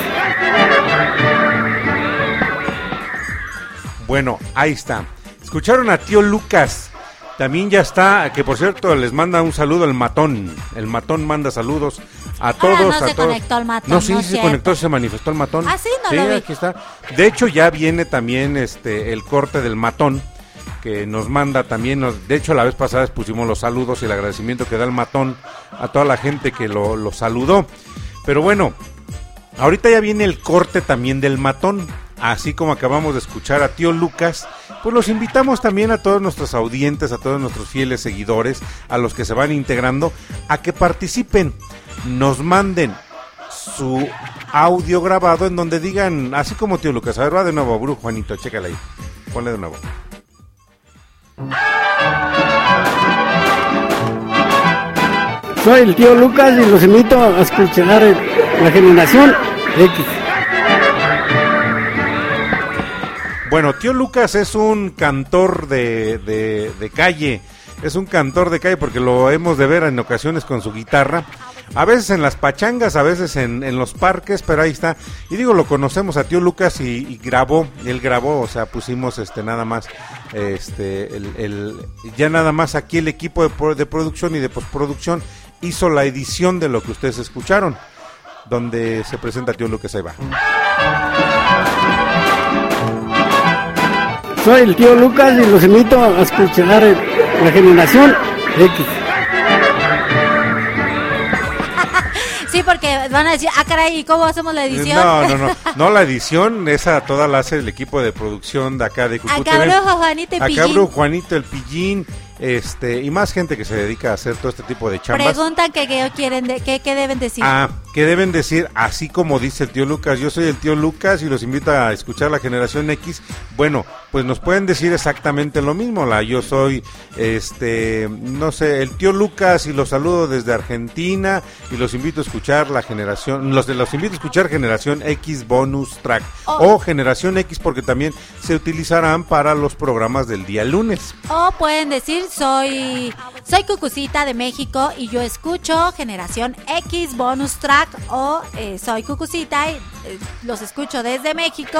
Bueno, ahí está. Escucharon a tío Lucas. También ya está, que por cierto les manda un saludo el matón. El matón manda saludos a todos. no a se todos. conectó el matón, No, sí, no sí se conectó, se manifestó el matón. Ah, sí, no lo vi. aquí está. De hecho, ya viene también este el corte del matón que nos manda también. De hecho, la vez pasada les pusimos los saludos y el agradecimiento que da el matón a toda la gente que lo, lo saludó. Pero bueno, Ahorita ya viene el corte también del matón, así como acabamos de escuchar a tío Lucas, pues los invitamos también a todos nuestros audientes, a todos nuestros fieles seguidores, a los que se van integrando, a que participen, nos manden su audio grabado en donde digan, así como tío Lucas, a ver, va de nuevo, Bru, Juanito, chécale ahí, ponle de nuevo. Soy el tío Lucas y los invito a escuchar la generación X. Bueno, tío Lucas es un cantor de, de- de calle. Es un cantor de calle porque lo hemos de ver en ocasiones con su guitarra. A veces en las pachangas, a veces en, en los parques, pero ahí está. Y digo, lo conocemos a tío Lucas y, y grabó, él grabó, o sea, pusimos este nada más, este, el, ya nada más aquí el equipo de, de producción y de postproducción hizo la edición de lo que ustedes escucharon, donde se presenta tío Lucas, ahí. Soy el tío Lucas y los invito a escuchar la generación X. Sí, porque van a decir, ah, caray, ¿y cómo hacemos la edición? No, no, no. No, la edición, esa toda la hace el equipo de producción de acá de Cucú Acá TV. Brujo Juanito Acá Pillín. Brujo Juanito, el Pillín, este, y más gente que se dedica a hacer todo este tipo de chambas. Preguntan que qué quieren, de, qué, qué deben decir. Ah, que deben decir, así como dice el tío Lucas, yo soy el tío Lucas y los invito a escuchar la generación X. Bueno, pues nos pueden decir exactamente lo mismo, la yo soy, este, no sé, el tío Lucas y los saludo desde Argentina y los invito a escuchar la generación, los de los invito a escuchar generación X bonus track Oh. o generación X porque también se utilizarán para los programas del día lunes. O pueden decir, soy soy Cucucita de México y yo escucho Generación X Bonus Track o eh, soy Cucucita y eh, los escucho desde México.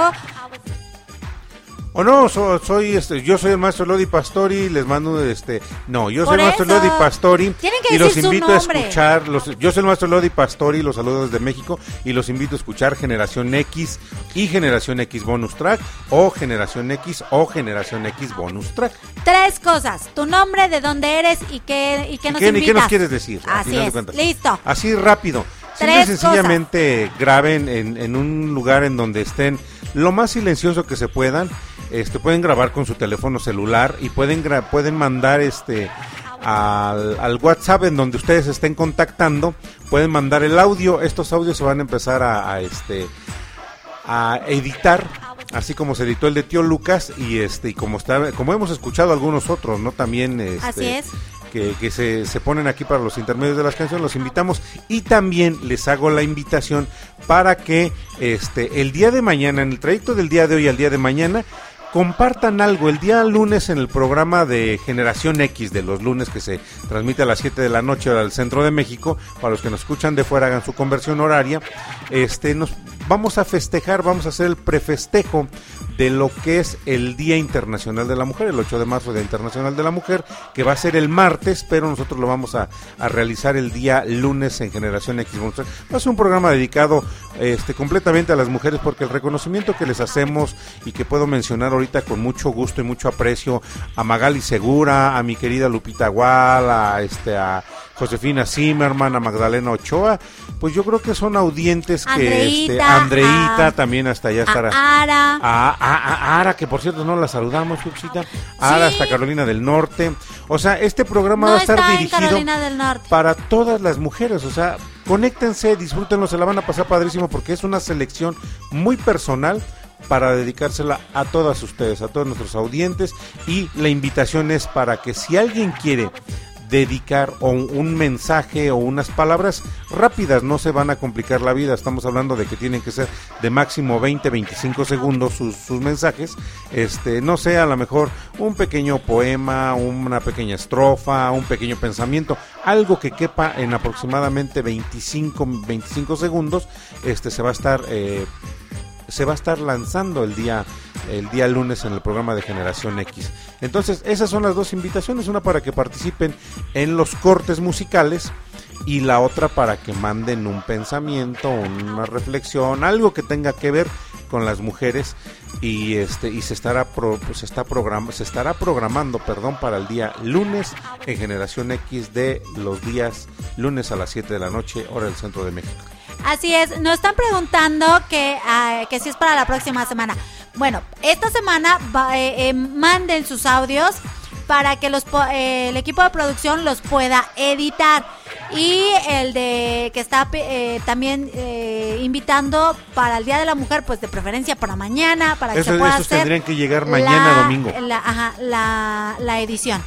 O no, so- soy este, yo soy el maestro Lodi Pastori, les mando este, no, yo soy el maestro. Lodi Pastori y los invito a escuchar, los, yo soy el maestro Lodi Pastori, los saludo desde México y los invito a escuchar Generación X y Generación X Bonus Track o Generación X o Generación X Bonus Track. Tres cosas, tu nombre, de dónde eres y qué, y qué ¿Y nos qué, y invitas. qué nos quieres decir? Así de listo. Así rápido. Tres sencillamente graben en, en un lugar en donde estén lo más silencioso que se puedan. Este pueden grabar con su teléfono celular y pueden gra- pueden mandar este al, al WhatsApp en donde ustedes estén contactando, pueden mandar el audio. Estos audios se van a empezar a, a, este a editar así como se editó el de Tío Lucas y este y como está como hemos escuchado algunos otros, ¿no? También este, Así es. Que, se, se ponen aquí para los intermedios de las canciones, los invitamos y también les hago la invitación para que este el día de mañana, en el trayecto del día de hoy al día de mañana, compartan algo el día lunes en el programa de Generación X de los lunes que se transmite a las 7 de la noche del centro de México. Para los que nos escuchan de fuera, hagan su conversión horaria. Este, nos vamos a festejar, vamos a hacer el prefestejo de lo que es el Día Internacional de la Mujer, el 8 de marzo, Día Internacional de la Mujer, que va a ser el martes, pero nosotros lo vamos a, a realizar el día lunes en Generación X. Va a ser un programa dedicado este, completamente a las mujeres, porque el reconocimiento que les hacemos y que puedo mencionar ahorita con mucho gusto y mucho aprecio a Magali Segura, a mi querida Lupita Gual, a, este, a Josefina Zimmerman, a Magdalena Ochoa, pues yo creo que son audientes que... este, Andreita, Andreita a- también hasta allá estará. A Ara. A, a- a Ara, que por cierto no la saludamos, Fuxita. Ara hasta Carolina del Norte. O sea, este programa no va a estar dirigido para todas las mujeres. O sea, conéctense, disfrútenlo, se la van a pasar padrísimo porque es una selección muy personal para dedicársela a todas ustedes, a todos nuestros audientes. Y la invitación es para que si alguien quiere dedicar o un, mensaje o unas palabras rápidas, no se van a complicar la vida. Estamos hablando de que tienen que ser de máximo 20, 25 segundos sus, sus mensajes. Este, no sé, a lo mejor un pequeño poema, una pequeña estrofa, un pequeño pensamiento, algo que quepa en aproximadamente 25, 25 segundos. Este se va a estar eh, se va a estar lanzando el día el día lunes en el programa de Generación X. Entonces, esas son las dos invitaciones, una para que participen en los cortes musicales y la otra para que manden un pensamiento, una reflexión, algo que tenga que ver con las mujeres y este y se estará pro- pues, está programa, se estará programando, perdón, para el día lunes en Generación X de los días lunes a las 7 de la noche, hora del centro de México. Así es, nos están preguntando que, ah, que si es para la próxima semana. Bueno, esta semana va- eh, eh, manden sus audios para que los eh, el equipo de producción los pueda editar. Y el de que está eh, también eh, invitando para el Día de la Mujer, pues de preferencia para mañana, para que Eso- se pueda esos hacer tendrían que llegar mañana la- domingo. La, ajá, la, la edición.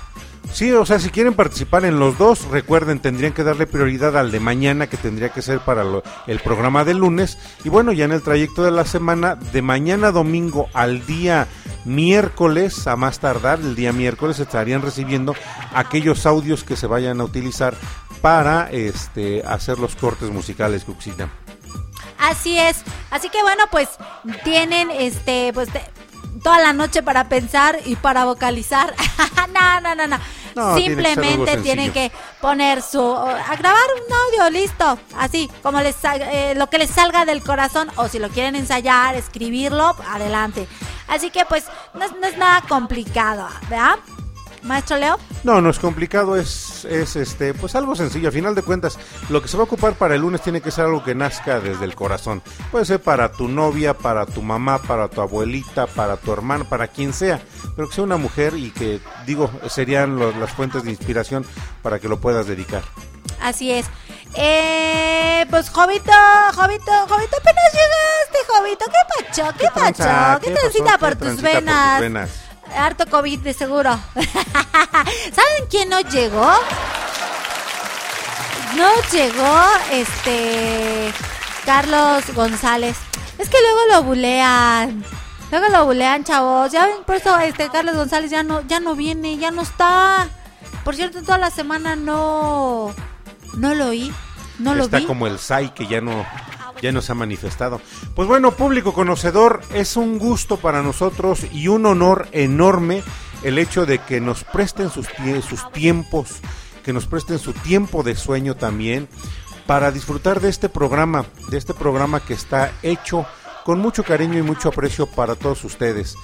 Sí, o sea, si quieren participar en los dos, recuerden, tendrían que darle prioridad al de mañana, que tendría que ser para lo- el programa de lunes. Y bueno, ya en el trayecto de la semana, de mañana domingo al día miércoles, a más tardar, el día miércoles estarían recibiendo aquellos audios que se vayan a utilizar para este hacer los cortes musicales, Cuxita. Así es. Así que bueno, pues tienen este pues de- toda la noche para pensar y para vocalizar. no, no, no, no. No, tiene que Simplemente tienen que poner su a grabar un audio listo, así como les eh, lo que les salga del corazón o si lo quieren ensayar, escribirlo, adelante. Así que pues no, es- no es nada complicado, ¿verdad? Maestro Leo. No, no es complicado, es, es este, pues algo sencillo. A final de cuentas, lo que se va a ocupar para el lunes tiene que ser algo que nazca desde el corazón. Puede ser para tu novia, para tu mamá, para tu abuelita, para tu hermana, para quien sea, pero que sea una mujer y que, digo, serían las fuentes de inspiración para que lo puedas dedicar. Así es. Eh, pues Jovito, Jovito, Jovito, apenas llegaste, Jovito. ¿Qué pacho? ¿Qué, tranza? pacho? ¿Qué, ¿Qué transita por ¿Qué tus por tus venas? Harto COVID de seguro. ¿Saben quién no llegó? No llegó este Carlos González. Es que luego lo bulean. Luego lo bulean, chavos. Ya ven, por eso este Carlos González ya no ya no viene, ya no está. Por cierto, toda la semana no no lo oí, no lo Está vi. como el SAI que ya no ya nos ha manifestado. Pues bueno, público conocedor, es un gusto para nosotros y un honor enorme el hecho de que nos presten sus, sus tiempos, que nos presten su tiempo de sueño también para disfrutar de este programa, de este programa que está hecho con mucho cariño y mucho aprecio para todos ustedes.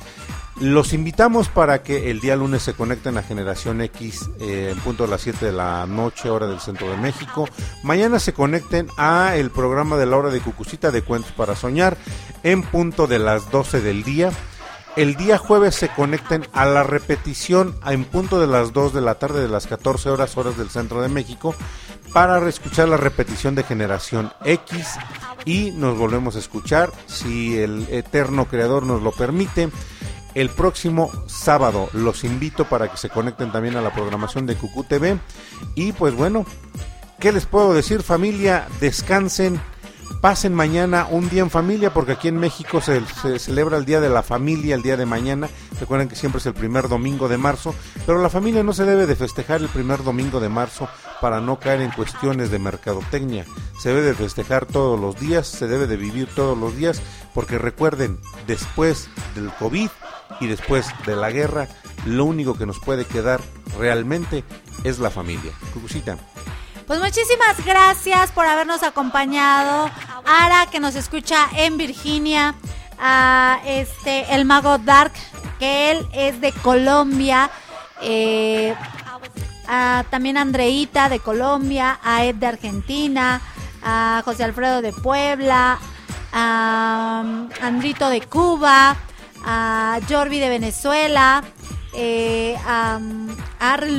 Los invitamos para que el día lunes se conecten a Generación X eh, en punto de las 7 de la noche, hora del centro de México. Mañana se conecten a el programa de la hora de Cucucita de Cuentos para Soñar en punto de las 12 del día. El día jueves se conecten a la repetición en punto de las 2 de la tarde de las 14 horas horas del centro de México para escuchar la repetición de Generación X y nos volvemos a escuchar, si el eterno creador nos lo permite, el próximo sábado. Los invito para que se conecten también a la programación de Cucú TV. Y pues bueno, ¿qué les puedo decir familia? Descansen. Pasen mañana un día en familia porque aquí en México se, se celebra el Día de la Familia el día de mañana. Recuerden que siempre es el primer domingo de marzo, pero la familia no se debe de festejar el primer domingo de marzo para no caer en cuestiones de mercadotecnia. Se debe de festejar todos los días, se debe de vivir todos los días porque recuerden, después del COVID y después de la guerra, lo único que nos puede quedar realmente es la familia. Cucucita. Pues muchísimas gracias por habernos acompañado. Ara, que nos escucha en Virginia. A este, el mago Dark, que él es de Colombia. Eh, a también Andreita de Colombia. A Ed de Argentina. A José Alfredo de Puebla. A Andrito de Cuba. A Jorvi de Venezuela eh, a, a Arre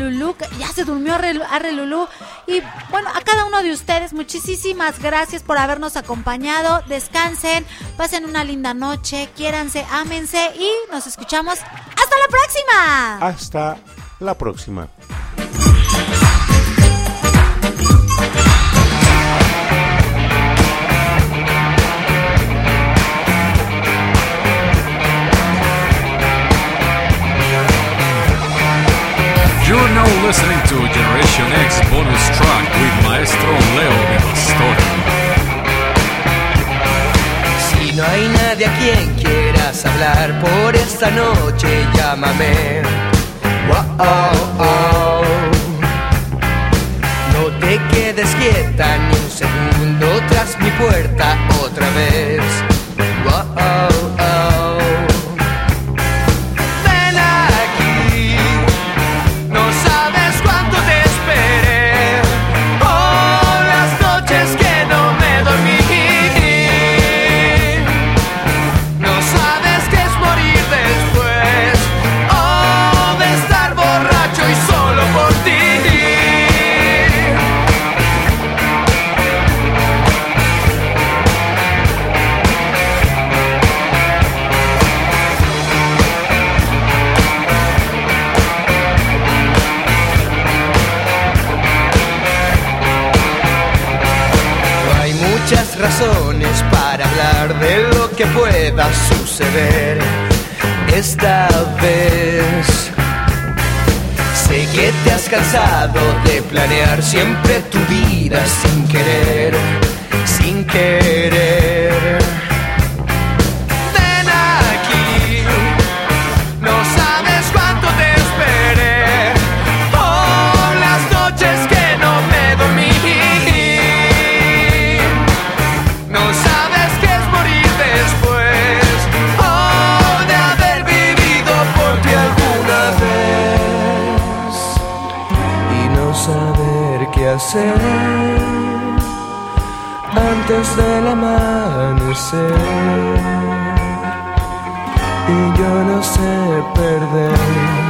ya se durmió Arre Lulú. Y bueno, a cada uno de ustedes, muchísimas gracias por habernos acompañado. Descansen, pasen una linda noche, quiéranse, ámense y nos escuchamos. ¡Hasta la próxima! Hasta la próxima. You're now listening to Generation X bonus track with Maestro Leo de Pastor. Si no hay nadie a quien quieras hablar por esta noche, llámame. Wow, oh. No te quedes quieta ni un segundo tras mi puerta otra vez. Esta vez. Sé que te has cansado de planear siempre tu vida sin querer, sin querer. Antes del amanecer. Y yo no sé perder